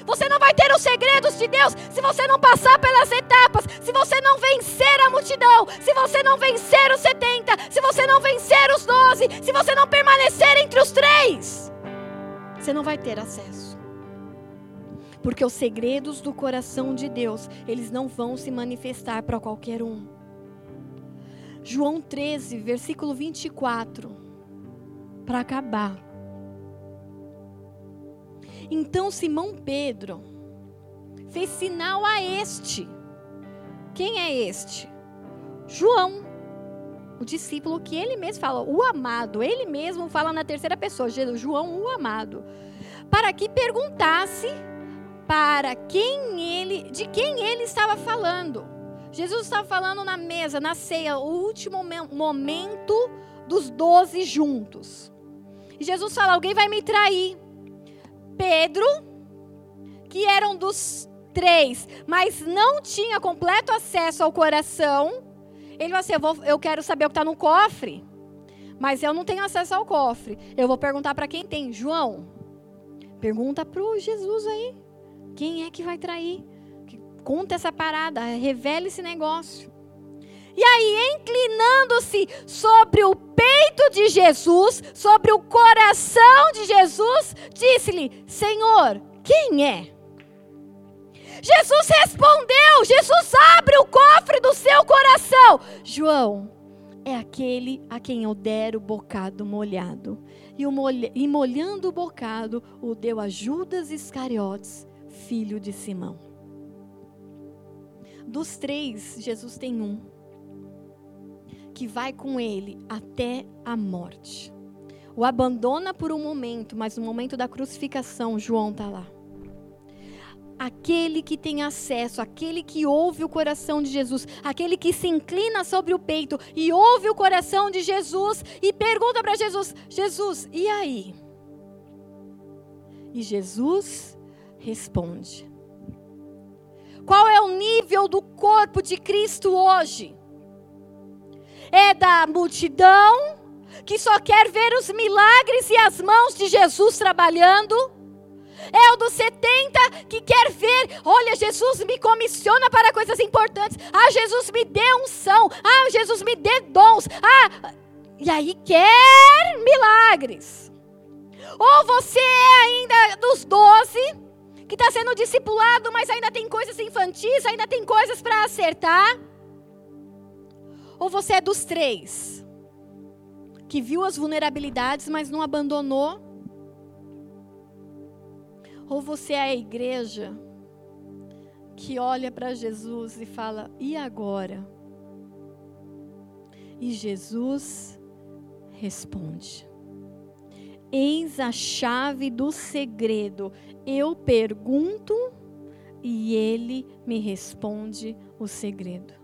Você não vai ter os segredos de Deus se você não passar pelas etapas, se você não vencer a multidão, se você não vencer os 70, se você não vencer os 12, se você não permanecer entre os três. Você não vai ter acesso. Porque os segredos do coração de Deus, eles não vão se manifestar para qualquer um. João 13, versículo 24. Para acabar. Então Simão Pedro fez sinal a este. Quem é este? João, o discípulo que ele mesmo fala, o amado. Ele mesmo fala na terceira pessoa, João, o amado. Para que perguntasse para quem ele, de quem ele estava falando. Jesus estava falando na mesa, na ceia, o último momento dos doze juntos. E Jesus fala: Alguém vai me trair. Pedro, que eram dos três, mas não tinha completo acesso ao coração, ele falou assim: eu, vou, eu quero saber o que está no cofre, mas eu não tenho acesso ao cofre. Eu vou perguntar para quem tem. João, pergunta para o Jesus aí: quem é que vai trair? Conta essa parada, revela esse negócio. E aí, inclinando-se sobre o peito de Jesus, sobre o coração de Jesus, disse-lhe: Senhor, quem é? Jesus respondeu: Jesus abre o cofre do seu coração. João é aquele a quem eu der o bocado molhado. E, molha, e molhando o bocado, o deu a Judas Iscariotes, filho de Simão. Dos três, Jesus tem um que vai com ele até a morte. O abandona por um momento, mas no momento da crucificação, João está lá. Aquele que tem acesso, aquele que ouve o coração de Jesus, aquele que se inclina sobre o peito e ouve o coração de Jesus e pergunta para Jesus: Jesus, e aí? E Jesus responde: Qual é o nível do corpo de Cristo hoje? É da multidão que só quer ver os milagres e as mãos de Jesus trabalhando. É o dos 70 que quer ver, olha, Jesus me comissiona para coisas importantes. Ah, Jesus me dê unção. Ah, Jesus me dê dons. Ah, e aí quer milagres. Ou você é ainda dos 12 que está sendo discipulado, mas ainda tem coisas infantis, ainda tem coisas para acertar. Ou você é dos três, que viu as vulnerabilidades, mas não abandonou? Ou você é a igreja que olha para Jesus e fala: e agora? E Jesus responde: Eis a chave do segredo. Eu pergunto e ele me responde o segredo.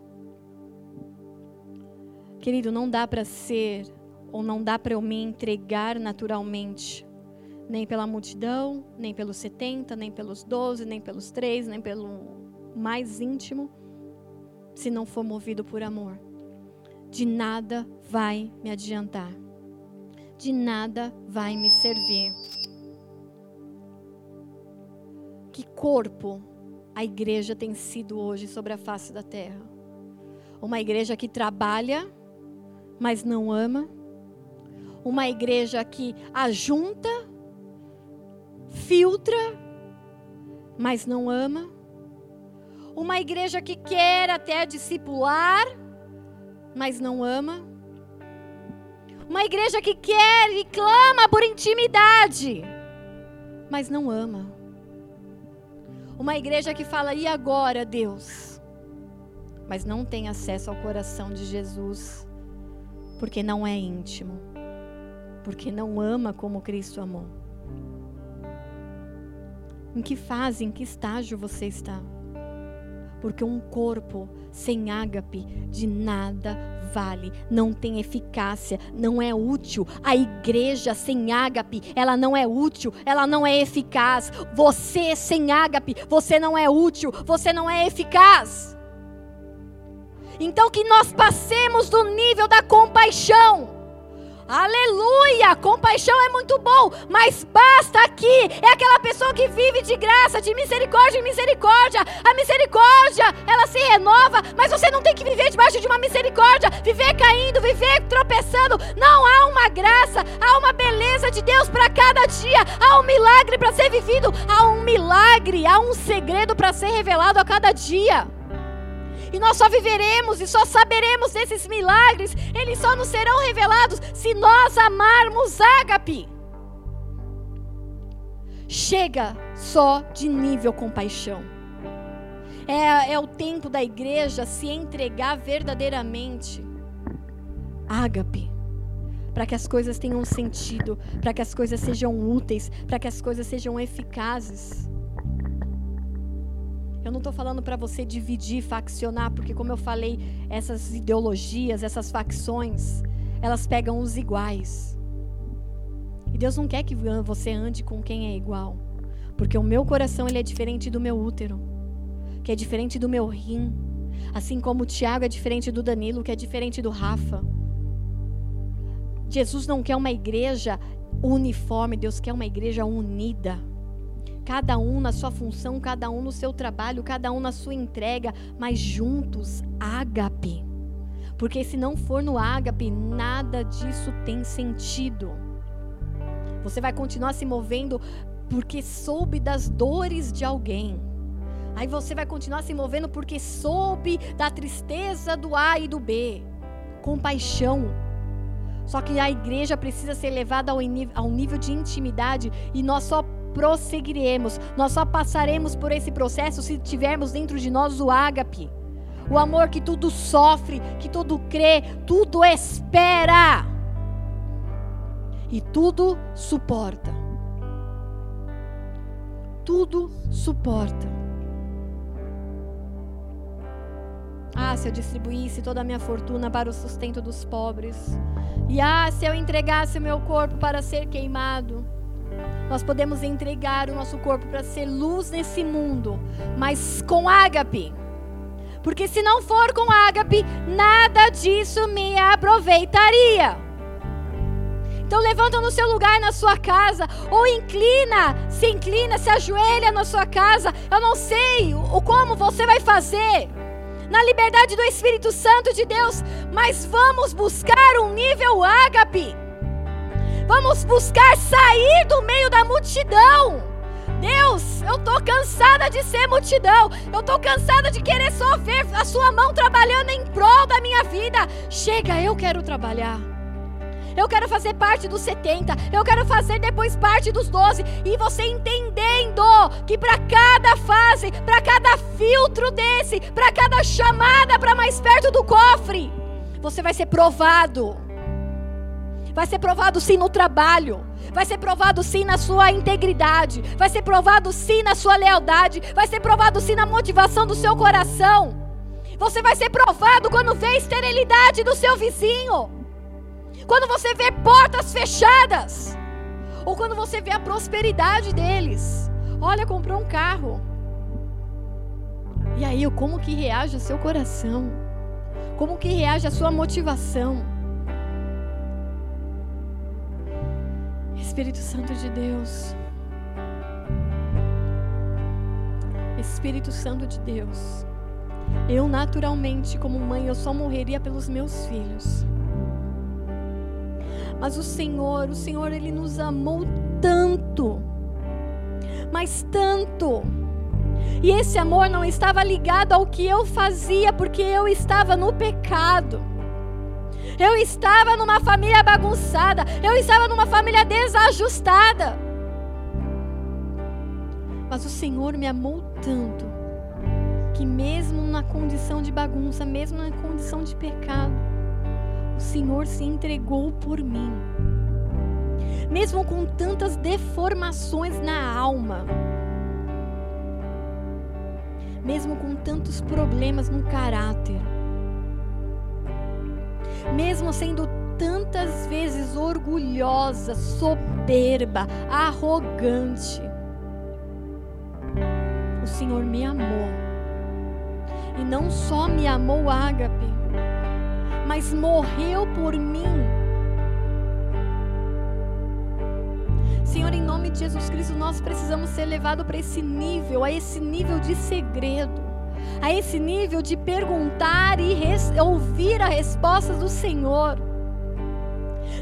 Querido, não dá para ser, ou não dá para eu me entregar naturalmente, nem pela multidão, nem pelos 70, nem pelos 12, nem pelos 3, nem pelo mais íntimo, se não for movido por amor. De nada vai me adiantar, de nada vai me servir. Que corpo a igreja tem sido hoje sobre a face da terra? Uma igreja que trabalha mas não ama. Uma igreja que ajunta, filtra, mas não ama. Uma igreja que quer até discipular, mas não ama. Uma igreja que quer e clama por intimidade, mas não ama. Uma igreja que fala: e agora, Deus? mas não tem acesso ao coração de Jesus, porque não é íntimo, porque não ama como Cristo amou. Em que fase, em que estágio você está? Porque um corpo sem ágape de nada vale, não tem eficácia, não é útil. A igreja sem ágape, ela não é útil, ela não é eficaz. Você sem ágape, você não é útil, você não é eficaz. Então que nós passemos do nível da compaixão Aleluia! Compaixão é muito bom, mas basta aqui. É aquela pessoa que vive de graça, de misericórdia em misericórdia. A misericórdia, ela se renova, mas você não tem que viver debaixo de uma misericórdia, viver caindo, viver tropeçando. Não há uma graça, há uma beleza de Deus para cada dia. Há um milagre para ser vivido, há um milagre, há um segredo para ser revelado a cada dia. E nós só viveremos e só saberemos desses milagres, eles só nos serão revelados se nós amarmos ágape. Chega só de nível compaixão. É, é o tempo da igreja se entregar verdadeiramente. Ágape para que as coisas tenham sentido, para que as coisas sejam úteis, para que as coisas sejam eficazes. Eu não estou falando para você dividir, faccionar, porque, como eu falei, essas ideologias, essas facções, elas pegam os iguais. E Deus não quer que você ande com quem é igual, porque o meu coração ele é diferente do meu útero, que é diferente do meu rim, assim como o Tiago é diferente do Danilo, que é diferente do Rafa. Jesus não quer uma igreja uniforme, Deus quer uma igreja unida cada um na sua função, cada um no seu trabalho, cada um na sua entrega, mas juntos, ágape. Porque se não for no ágape, nada disso tem sentido. Você vai continuar se movendo porque soube das dores de alguém. Aí você vai continuar se movendo porque soube da tristeza do A e do B. Compaixão. Só que a igreja precisa ser levada ao, nível de intimidade e nós só prosseguiremos. Nós só passaremos por esse processo se tivermos dentro de nós o ágape. O amor que tudo sofre, que tudo crê, tudo espera. E tudo suporta. Tudo suporta. Ah, se eu distribuísse toda a minha fortuna para o sustento dos pobres. E ah, se eu entregasse o meu corpo para ser queimado. Nós podemos entregar o nosso corpo para ser luz nesse mundo, mas com ágape. Porque se não for com ágape, nada disso me aproveitaria. Então levanta no seu lugar na sua casa, ou inclina, se inclina, se ajoelha na sua casa. Eu não sei o como você vai fazer. Na liberdade do Espírito Santo de Deus, mas vamos buscar um nível ágape. Vamos buscar sair do meio da multidão. Deus, eu tô cansada de ser multidão. Eu tô cansada de querer só ver a sua mão trabalhando em prol da minha vida. Chega, eu quero trabalhar. Eu quero fazer parte dos 70, eu quero fazer depois parte dos 12 e você entendendo que para cada fase, para cada filtro desse, para cada chamada para mais perto do cofre, você vai ser provado. Vai ser provado sim no trabalho. Vai ser provado sim na sua integridade. Vai ser provado sim na sua lealdade. Vai ser provado sim na motivação do seu coração. Você vai ser provado quando vê esterilidade do seu vizinho. Quando você vê portas fechadas. Ou quando você vê a prosperidade deles. Olha, comprou um carro. E aí, como que reage o seu coração? Como que reage a sua motivação? Espírito Santo de Deus. Espírito Santo de Deus. Eu naturalmente, como mãe, eu só morreria pelos meus filhos. Mas o Senhor, o Senhor, Ele nos amou tanto, mas tanto. E esse amor não estava ligado ao que eu fazia, porque eu estava no pecado. Eu estava numa família bagunçada. Eu estava numa família desajustada. Mas o Senhor me amou tanto que mesmo na condição de bagunça, mesmo na condição de pecado, o Senhor se entregou por mim. Mesmo com tantas deformações na alma, mesmo com tantos problemas no caráter, mesmo sendo tantas vezes orgulhosa, soberba, arrogante, o Senhor me amou. E não só me amou, ágape, mas morreu por mim. Senhor, em nome de Jesus Cristo, nós precisamos ser levados para esse nível, a esse nível de segredo, a esse nível de perguntar e ouvir a resposta do Senhor.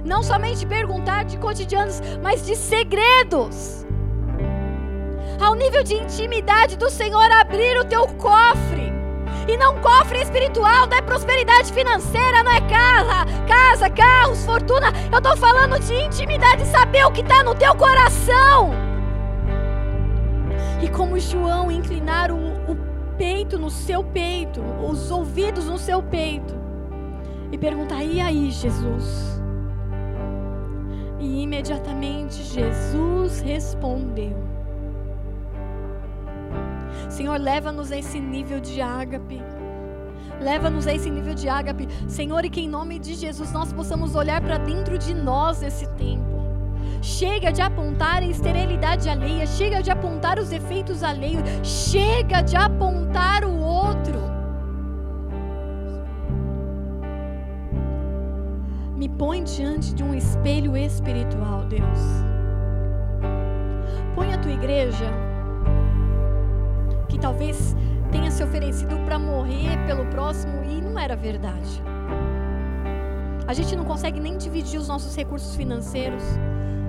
Não somente perguntar de cotidianos, mas de segredos. Ao nível de intimidade do Senhor, abrir o teu cofre e não cofre espiritual, não é prosperidade financeira, não é casa, casa, carros, fortuna. Eu estou falando de intimidade, saber o que está no teu coração. E como João inclinar o, peito no seu peito, os ouvidos no seu peito, e perguntar: e aí, Jesus? E imediatamente Jesus respondeu. Senhor, leva-nos a esse nível de ágape. Leva-nos a esse nível de ágape. Senhor, e que em nome de Jesus nós possamos olhar para dentro de nós esse tempo. Chega de apontar a esterilidade alheia, chega de apontar os efeitos alheios, chega de apontar o outro. Me põe diante de um espelho espiritual, Deus. Põe a tua igreja que talvez tenha se oferecido para morrer pelo próximo e não era verdade. A gente não consegue nem dividir os nossos recursos financeiros.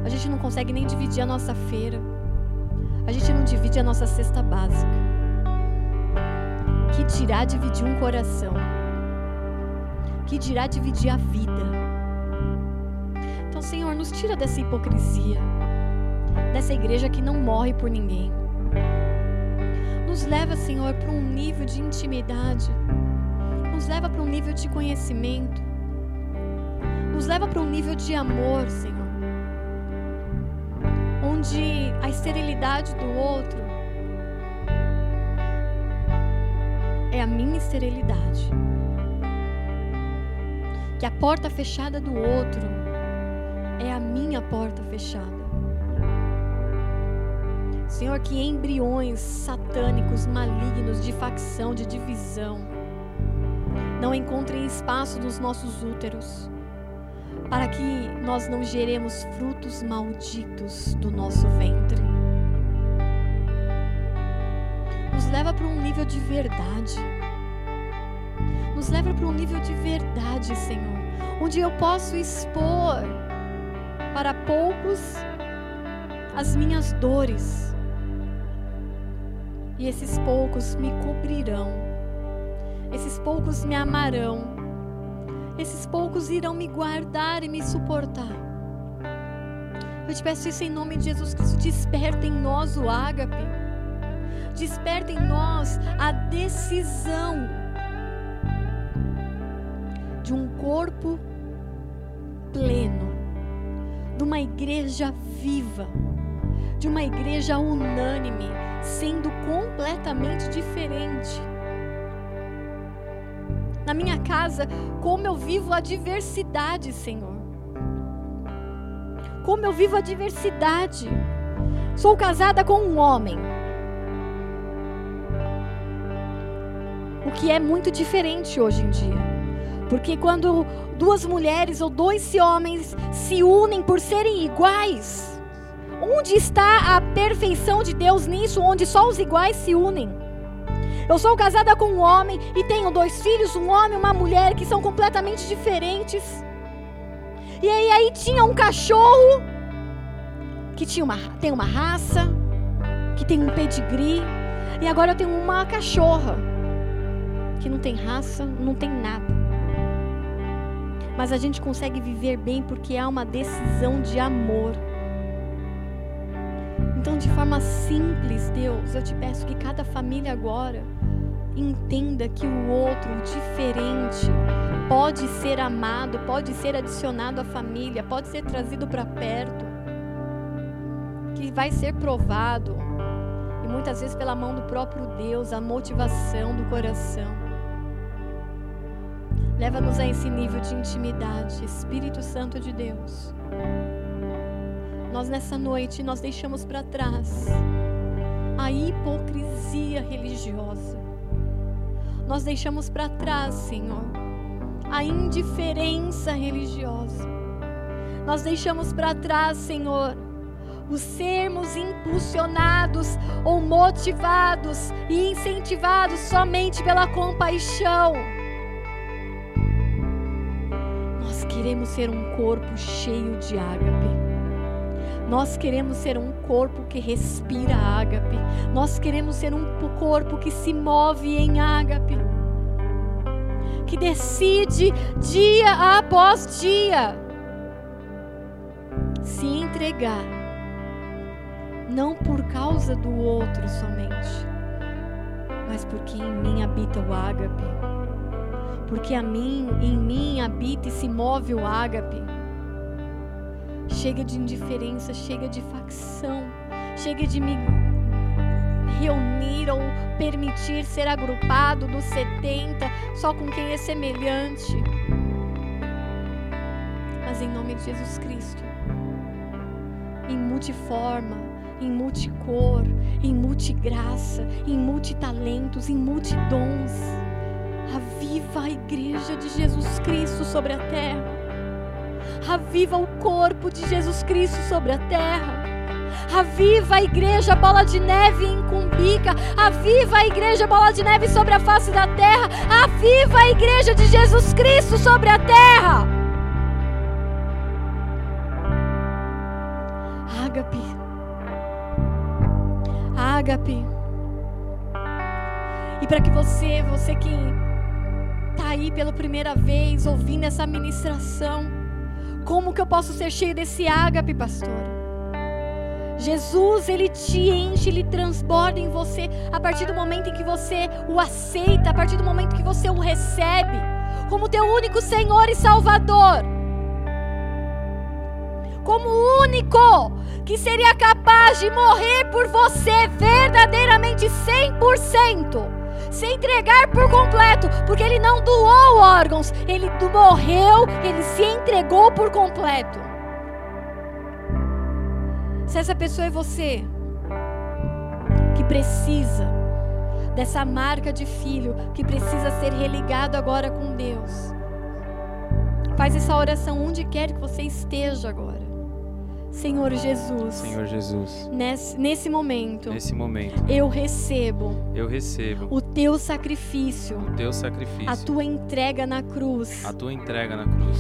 A gente não consegue nem dividir a nossa feira. A gente não divide a nossa cesta básica. Que dirá dividir um coração? Que dirá dividir a vida? Então, Senhor, nos tira dessa hipocrisia, dessa igreja que não morre por ninguém nos leva, Senhor, para um nível de intimidade, nos leva para um nível de conhecimento, nos leva para um nível de amor, Senhor, onde a esterilidade do outro é a minha esterilidade, que a porta fechada do outro é a minha porta fechada. Senhor, que embriões satânicos, malignos, de facção, de divisão, não encontrem espaço nos nossos úteros, para que nós não geremos frutos malditos do nosso ventre. Nos leva para um nível de verdade. Nos leva para um nível de verdade, Senhor, onde eu posso expor para poucos as minhas dores e esses poucos me cobrirão, esses poucos me amarão, esses poucos irão me guardar e me suportar. Eu te peço isso em nome de Jesus Cristo. Desperta em nós o ágape. Desperta em nós a decisão de um corpo pleno, de uma igreja viva, de uma igreja unânime, sendo completamente diferente. Na minha casa, como eu vivo a diversidade, Senhor. Como eu vivo a diversidade. Sou casada com um homem. O que é muito diferente hoje em dia. Porque quando duas mulheres ou dois homens se unem por serem iguais, Onde está a perfeição de Deus nisso, onde só os iguais se unem? Eu sou casada com um homem e tenho dois filhos, um homem e uma mulher, que são completamente diferentes. E aí, aí tinha um cachorro que tinha uma, tem uma raça, que tem um pedigree, e agora eu tenho uma cachorra que não tem raça, não tem nada. Mas a gente consegue viver bem porque há uma decisão de amor. Então, de forma simples, Deus, eu te peço que cada família agora entenda que o outro, o diferente, pode ser amado, pode ser adicionado à família, pode ser trazido para perto, que vai ser provado, e muitas vezes pela mão do próprio Deus, a motivação do coração. Leva-nos a esse nível de intimidade, Espírito Santo de Deus. Nós nessa noite nós deixamos para trás a hipocrisia religiosa. Nós deixamos para trás, Senhor, a indiferença religiosa. Nós deixamos para trás, Senhor, os sermos impulsionados ou motivados e incentivados somente pela compaixão. Nós queremos ser um corpo cheio de ágape. Nós queremos ser um corpo que respira ágape. Nós queremos ser um corpo que se move em ágape. Que decide dia após dia se entregar. Não por causa do outro somente, mas porque em mim habita o ágape. Porque a mim, em mim habita e se move o ágape Chega de indiferença, chega de facção, chega de me reunir ou permitir ser agrupado dos 70 só com quem é semelhante. Mas em nome de Jesus Cristo, em multiforma, em multicor, em multigraça, em multitalentos, em multidons, aviva a igreja de Jesus Cristo sobre a terra Aviva o corpo de Jesus Cristo sobre a terra. Aviva a igreja bola de neve em Cumbica. Aviva a igreja bola de neve sobre a face da terra. Aviva a igreja de Jesus Cristo sobre a terra. Ágape. Ágape. E para que você, você que está aí pela primeira vez ouvindo essa ministração, como que eu posso ser cheio desse ágape, pastor? Jesus, ele te enche, ele transborda em você a partir do momento em que você o aceita, a partir do momento que você o recebe como teu único Senhor e Salvador. Como o único que seria capaz de morrer por você verdadeiramente 100% se entregar por completo, porque ele não doou órgãos, ele morreu, ele se entregou por completo. Se essa pessoa é você, que precisa dessa marca de filho, que precisa ser religado agora com Deus, faz essa oração onde quer que você esteja agora. Senhor Jesus. Senhor Jesus. Nesse, nesse momento. Nesse momento. Eu recebo. Eu recebo. O teu sacrifício. O teu sacrifício. A tua entrega na cruz. A tua entrega na cruz.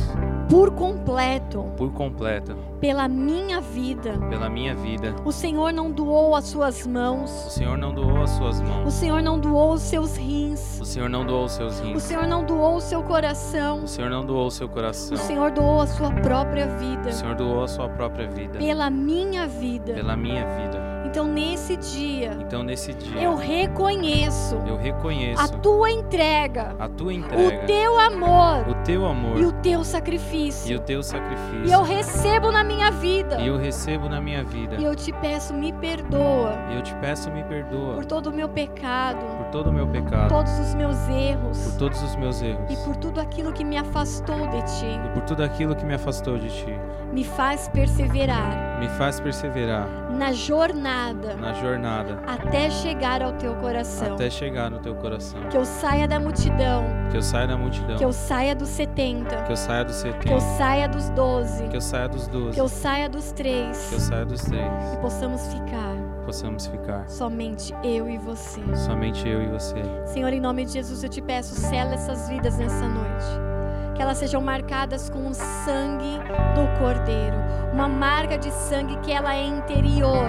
Por completo. Por completo. Pela minha vida. Pela minha vida. O Senhor não doou as suas mãos. O Senhor não doou as suas mãos. O Senhor não doou os seus rins. O Senhor não doou os seus rins. O Senhor não doou o seu coração. O Senhor não doou o seu coração. O Senhor doou a sua própria vida. O Senhor doou a sua própria vida vida. Pela minha vida. Pela minha vida. Então nesse dia, então nesse dia, eu reconheço, eu reconheço a tua entrega, a tua entrega, o teu amor, o teu amor e o teu sacrifício, e o teu sacrifício. E eu recebo na minha vida, e eu recebo na minha vida. E eu te peço, me perdoa. E eu te peço, me perdoa por todo o meu pecado, por todo o meu pecado, por todos os meus erros, por todos os meus erros, e por tudo aquilo que me afastou de ti, e por tudo aquilo que me afastou de ti. Me faz perseverar, me faz perseverar na jornada, na jornada até chegar ao teu coração. Até chegar no teu coração. Que eu saia da multidão. Que eu saia da multidão. Que eu saia dos 70. Que eu saia dos 70. Que eu saia dos 12. Que eu saia dos 12. Que eu saia dos 3. Que eu saia dos 3. E possamos ficar. Possamos ficar. Somente eu e você. Somente eu e você. Senhor, em nome de Jesus, eu te peço, sela essas vidas nessa noite que elas sejam marcadas com o sangue do Cordeiro, uma marca de sangue que ela é interior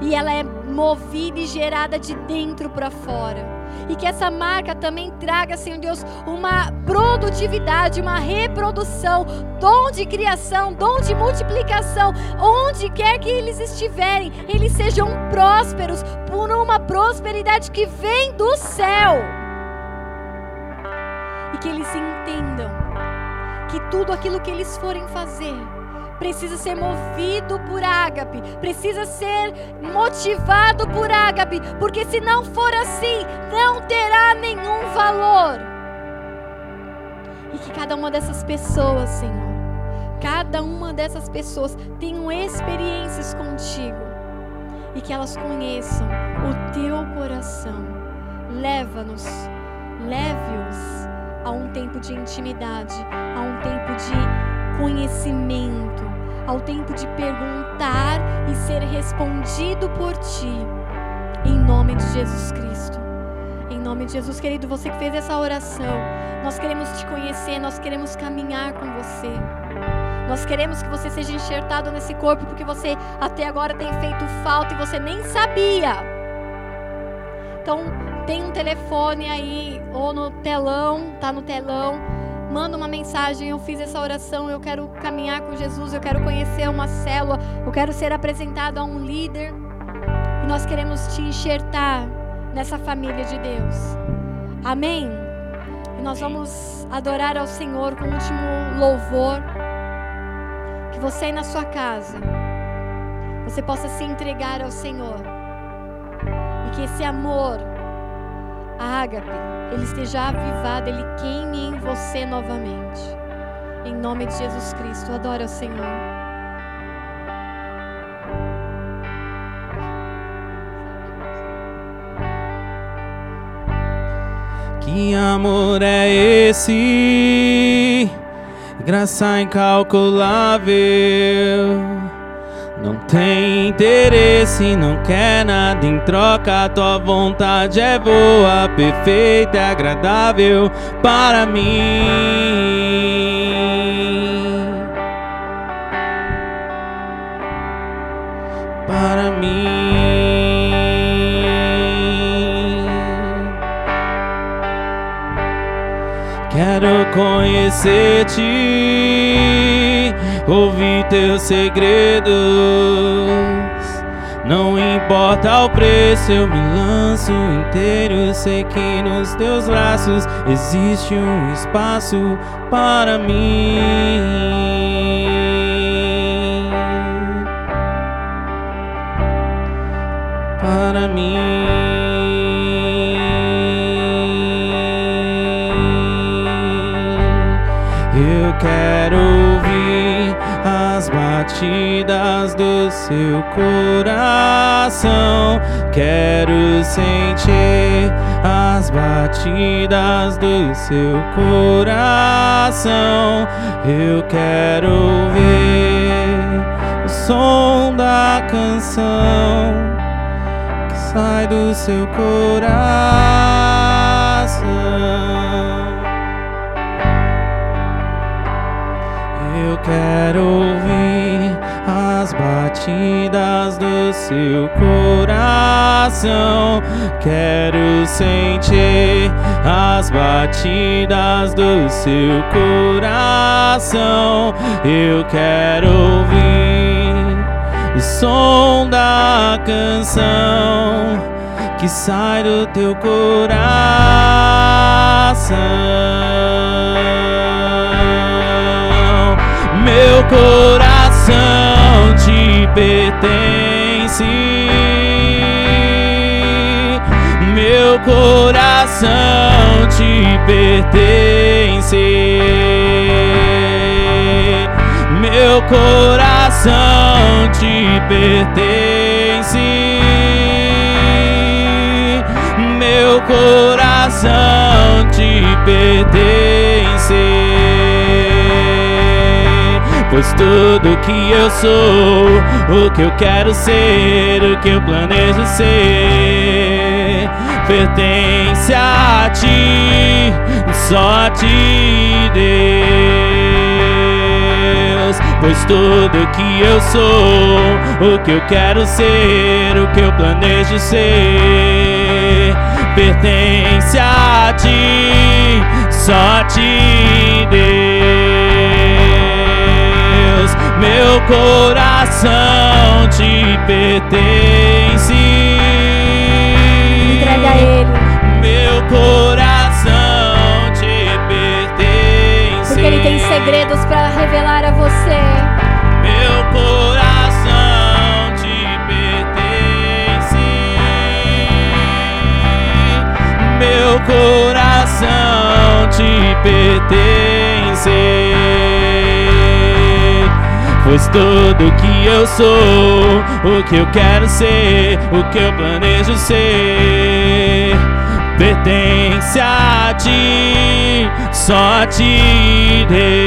e ela é movida e gerada de dentro para fora. E que essa marca também traga, Senhor Deus, uma produtividade, uma reprodução, dom de criação, dom de multiplicação. Onde quer que eles estiverem, eles sejam prósperos por uma prosperidade que vem do céu. E que eles entendam que tudo aquilo que eles forem fazer, precisa ser movido por ágape, precisa ser motivado por ágape, porque se não for assim, não terá nenhum valor. E que cada uma dessas pessoas, Senhor, cada uma dessas pessoas tenham experiências contigo e que elas conheçam o teu coração. Leva-nos, leve-os a um tempo de intimidade, a um tempo de conhecimento, ao tempo de perguntar e ser respondido por ti. Em nome de Jesus Cristo. Em nome de Jesus, querido, você que fez essa oração, nós queremos te conhecer, nós queremos caminhar com você. Nós queremos que você seja enxertado nesse corpo porque você até agora tem feito falta e você nem sabia. Então, tem um telefone aí ou no telão, tá no telão manda uma mensagem, eu fiz essa oração, eu quero caminhar com Jesus, eu quero conhecer uma célula, eu quero ser apresentado a um líder. E nós queremos te enxertar nessa família de Deus. Amém? E nós vamos adorar ao Senhor com o último louvor. Que você aí na sua casa, você possa se entregar ao Senhor. E que esse amor, ágape, ele esteja avivado, ele queime em você novamente. Em nome de Jesus Cristo, adore ao Senhor. Que amor é esse? Graça incalculável não tem interesse, não quer nada em troca. Tua vontade é boa, perfeita agradável para mim. Para mim. Quero conhecer-te ouvir teus segredos. Não importa o preço, eu me lanço inteiro. Sei que nos teus braços existe um espaço para mim. Para mim. Eu quero batidas do seu coração. Quero sentir as batidas do seu coração. Eu quero ouvir o som da canção que sai do seu coração. Eu quero batidas do seu coração. Quero sentir as batidas do seu coração. Eu quero ouvir o som da canção que sai do teu coração. Meu coração te pertence. Meu coração te pertence. Meu coração te pertence. Meu coração te pertence. Pois tudo que eu sou, o que eu quero ser, o que eu planejo ser, pertence a ti, só a ti, Deus. pois tudo que eu sou, o que eu quero ser, o que eu planejo ser, pertence a ti, só a ti, Deus. Meu coração te pertence. Entrega a Ele. Meu coração te pertence. Porque Ele tem segredos para revelar a você. Meu coração te pertence. Meu coração te pertence. Pois tudo que eu sou, o que eu quero ser, o que eu planejo ser, pertence a ti, só a ti, Deus.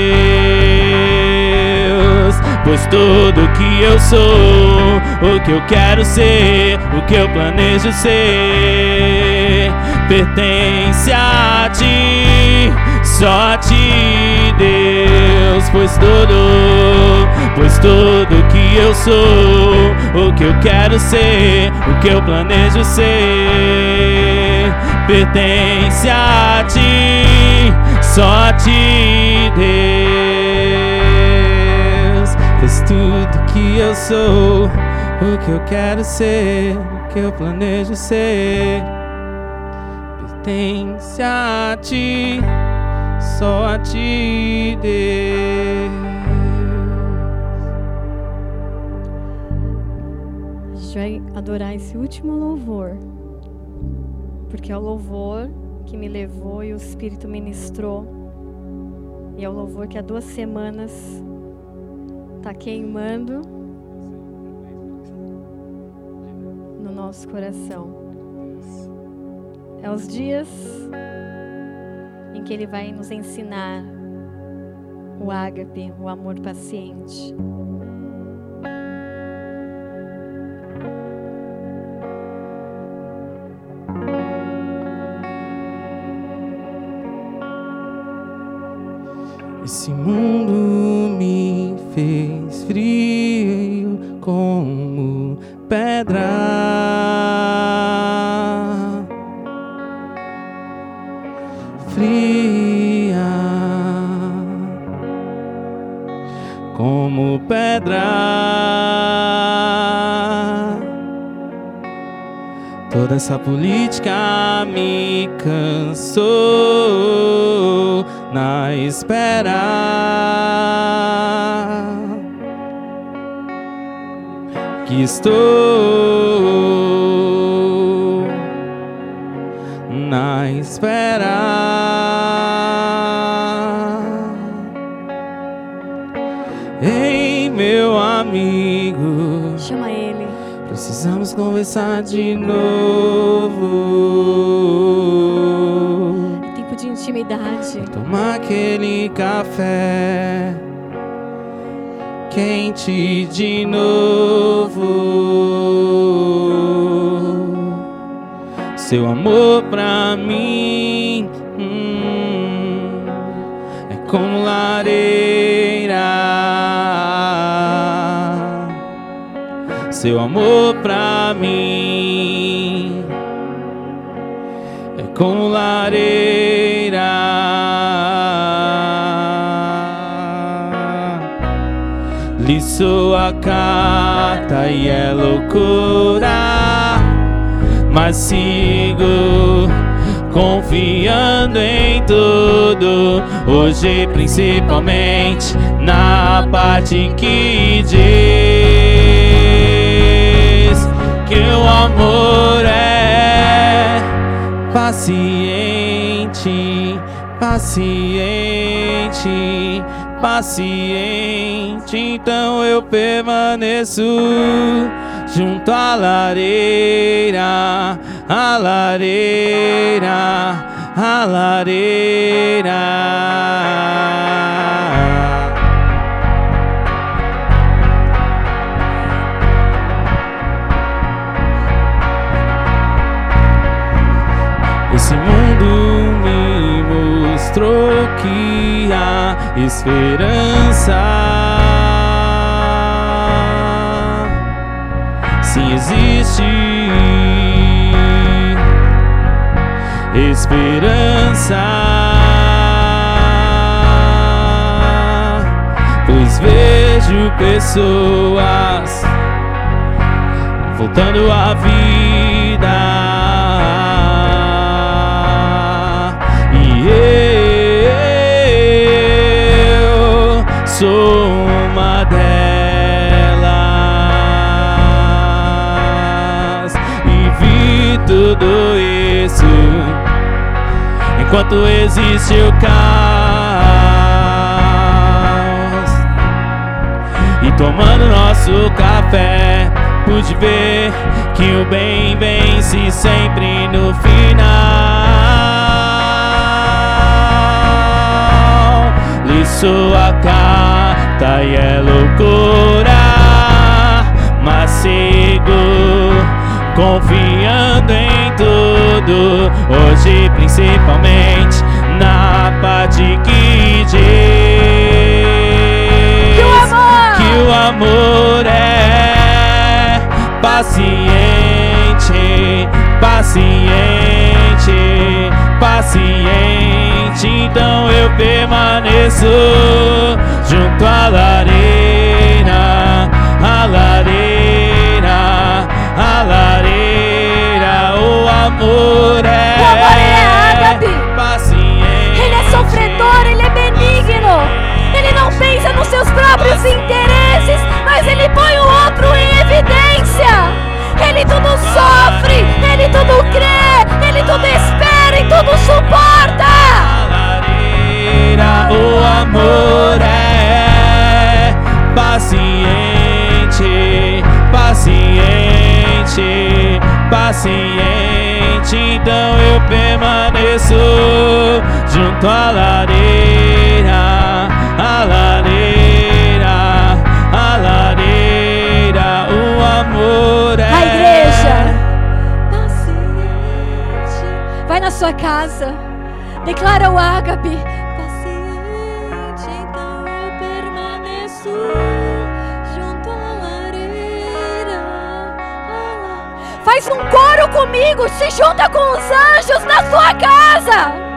Pois tudo que eu sou, o que eu quero ser, o que eu planejo ser, pertence a ti, só a Deus. Pois tudo, pois tudo que eu sou, o que eu quero ser, o que eu planejo ser, pertence a ti, só a ti, Deus. Pois tudo que eu sou, o que eu quero ser, o que eu planejo ser, pertence a ti, só a ti, Deus. A gente vai adorar esse último louvor. Porque é o louvor que me levou e o Espírito ministrou. E é o louvor que há duas semanas está queimando no nosso coração. É os dias em que Ele vai nos ensinar o ágape, o amor paciente. Esse mundo política me cansou na espera que estou na espera. Ei, meu amigo. Chama Ele. Precisamos conversar de novo. É tempo de intimidade. Tomar aquele café quente de novo. Seu amor pra mim Seu amor pra mim é como lareira. Li sua carta e é loucura, mas sigo confiando em tudo. Hoje, principalmente na parte que diz que o amor é paciente, paciente, paciente. Então eu permaneço junto à lareira, à lareira, à lareira. esperança. Sim, existe esperança. Pois vejo pessoas voltando à vida. Sou uma delas. E vi tudo isso enquanto existe o caos. E tomando nosso café, pude ver que o bem vence sempre no final. Li sua carta e é loucura, mas sigo confiando em tudo. Hoje, principalmente na parte que diz Que o amor- que o amor é paciente, paciente, paciente. Então eu permaneço junto à lareira, à lareira, à lareira. O amor é, O amor, ele é ágape. paciente. Ele é sofredor, ele é benigno. Ele não pensa nos seus próprios interesses, mas ele põe o outro em evidência. Ele tudo sofre, ele tudo crê, ele tudo espera e tudo suporta. Lareira, o amor é paciente, paciente, paciente. Então eu permaneço junto à lareira, sua casa. Declara o ágape. Paciente, então eu permaneço junto à lareira. Faz um coro comigo. Se junta com os anjos na sua casa.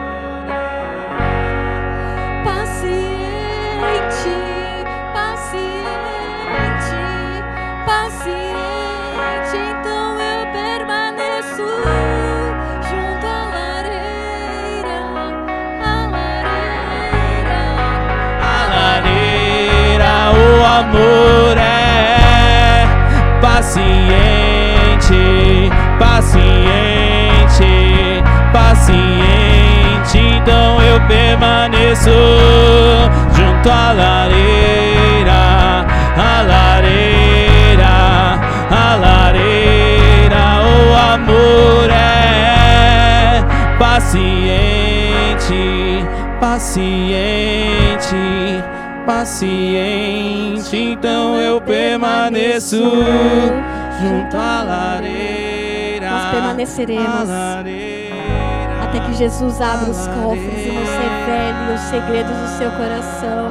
Amor é paciente, paciente, paciente. Então eu permaneço junto à lareira, à lareira, à lareira. O amor é paciente, paciente, paciente. Então eu permaneço junto à lareira. Nós permaneceremos lareira, Até que Jesus abra os cofres e nos revele os segredos do seu coração.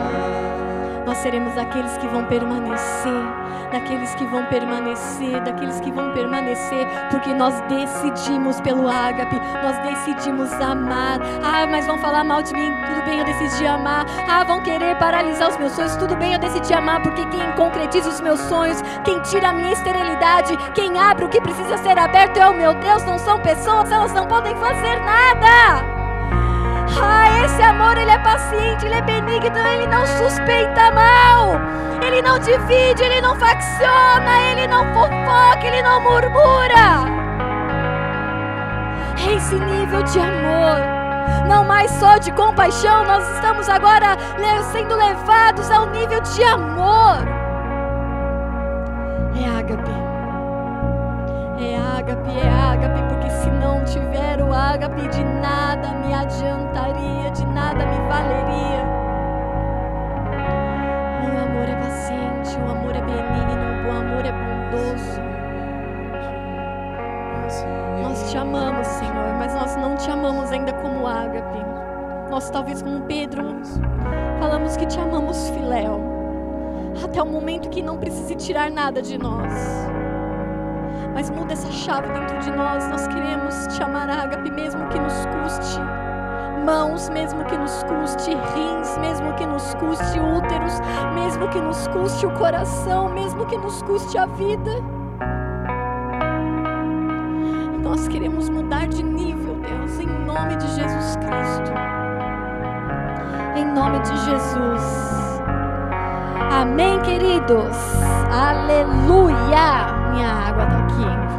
Nós seremos aqueles que vão permanecer, daqueles que vão permanecer, daqueles que vão permanecer, porque nós decidimos pelo ágape, nós decidimos amar. Ah, mas vão falar mal de mim, tudo bem, eu decidi amar. Ah, vão querer paralisar os meus sonhos, tudo bem, eu decidi amar, porque quem concretiza os meus sonhos, quem tira a minha esterilidade, quem abre o que precisa ser aberto é o meu Deus, não são pessoas, elas não podem fazer nada. Ah, esse amor, ele é paciente, ele é benigno, ele não suspeita mal. Ele não divide, ele não facciona, ele não fofoca, ele não murmura. É esse nível de amor. Não mais só de compaixão, nós estamos agora sendo levados ao nível de amor. É ágape. É ágape, é ágape, porque se não tiver o ágape, de nada me adiantaria, de nada me valeria. O amor é paciente, o amor é benigno, o amor é bondoso. Nós te amamos, Senhor, mas nós não te amamos ainda como ágape. Nós, talvez como Pedro, falamos que te amamos, filéu, até o momento que não precise tirar nada de nós. Mas muda essa chave dentro de nós. Nós queremos te amar, ágape, mesmo que nos custe mãos, mesmo que nos custe rins, mesmo que nos custe úteros, mesmo que nos custe o coração, mesmo que nos custe a vida. Nós queremos mudar de nível, Deus, em nome de Jesus Cristo. Em nome de Jesus. Amém, queridos. Aleluia. Minha água está aqui.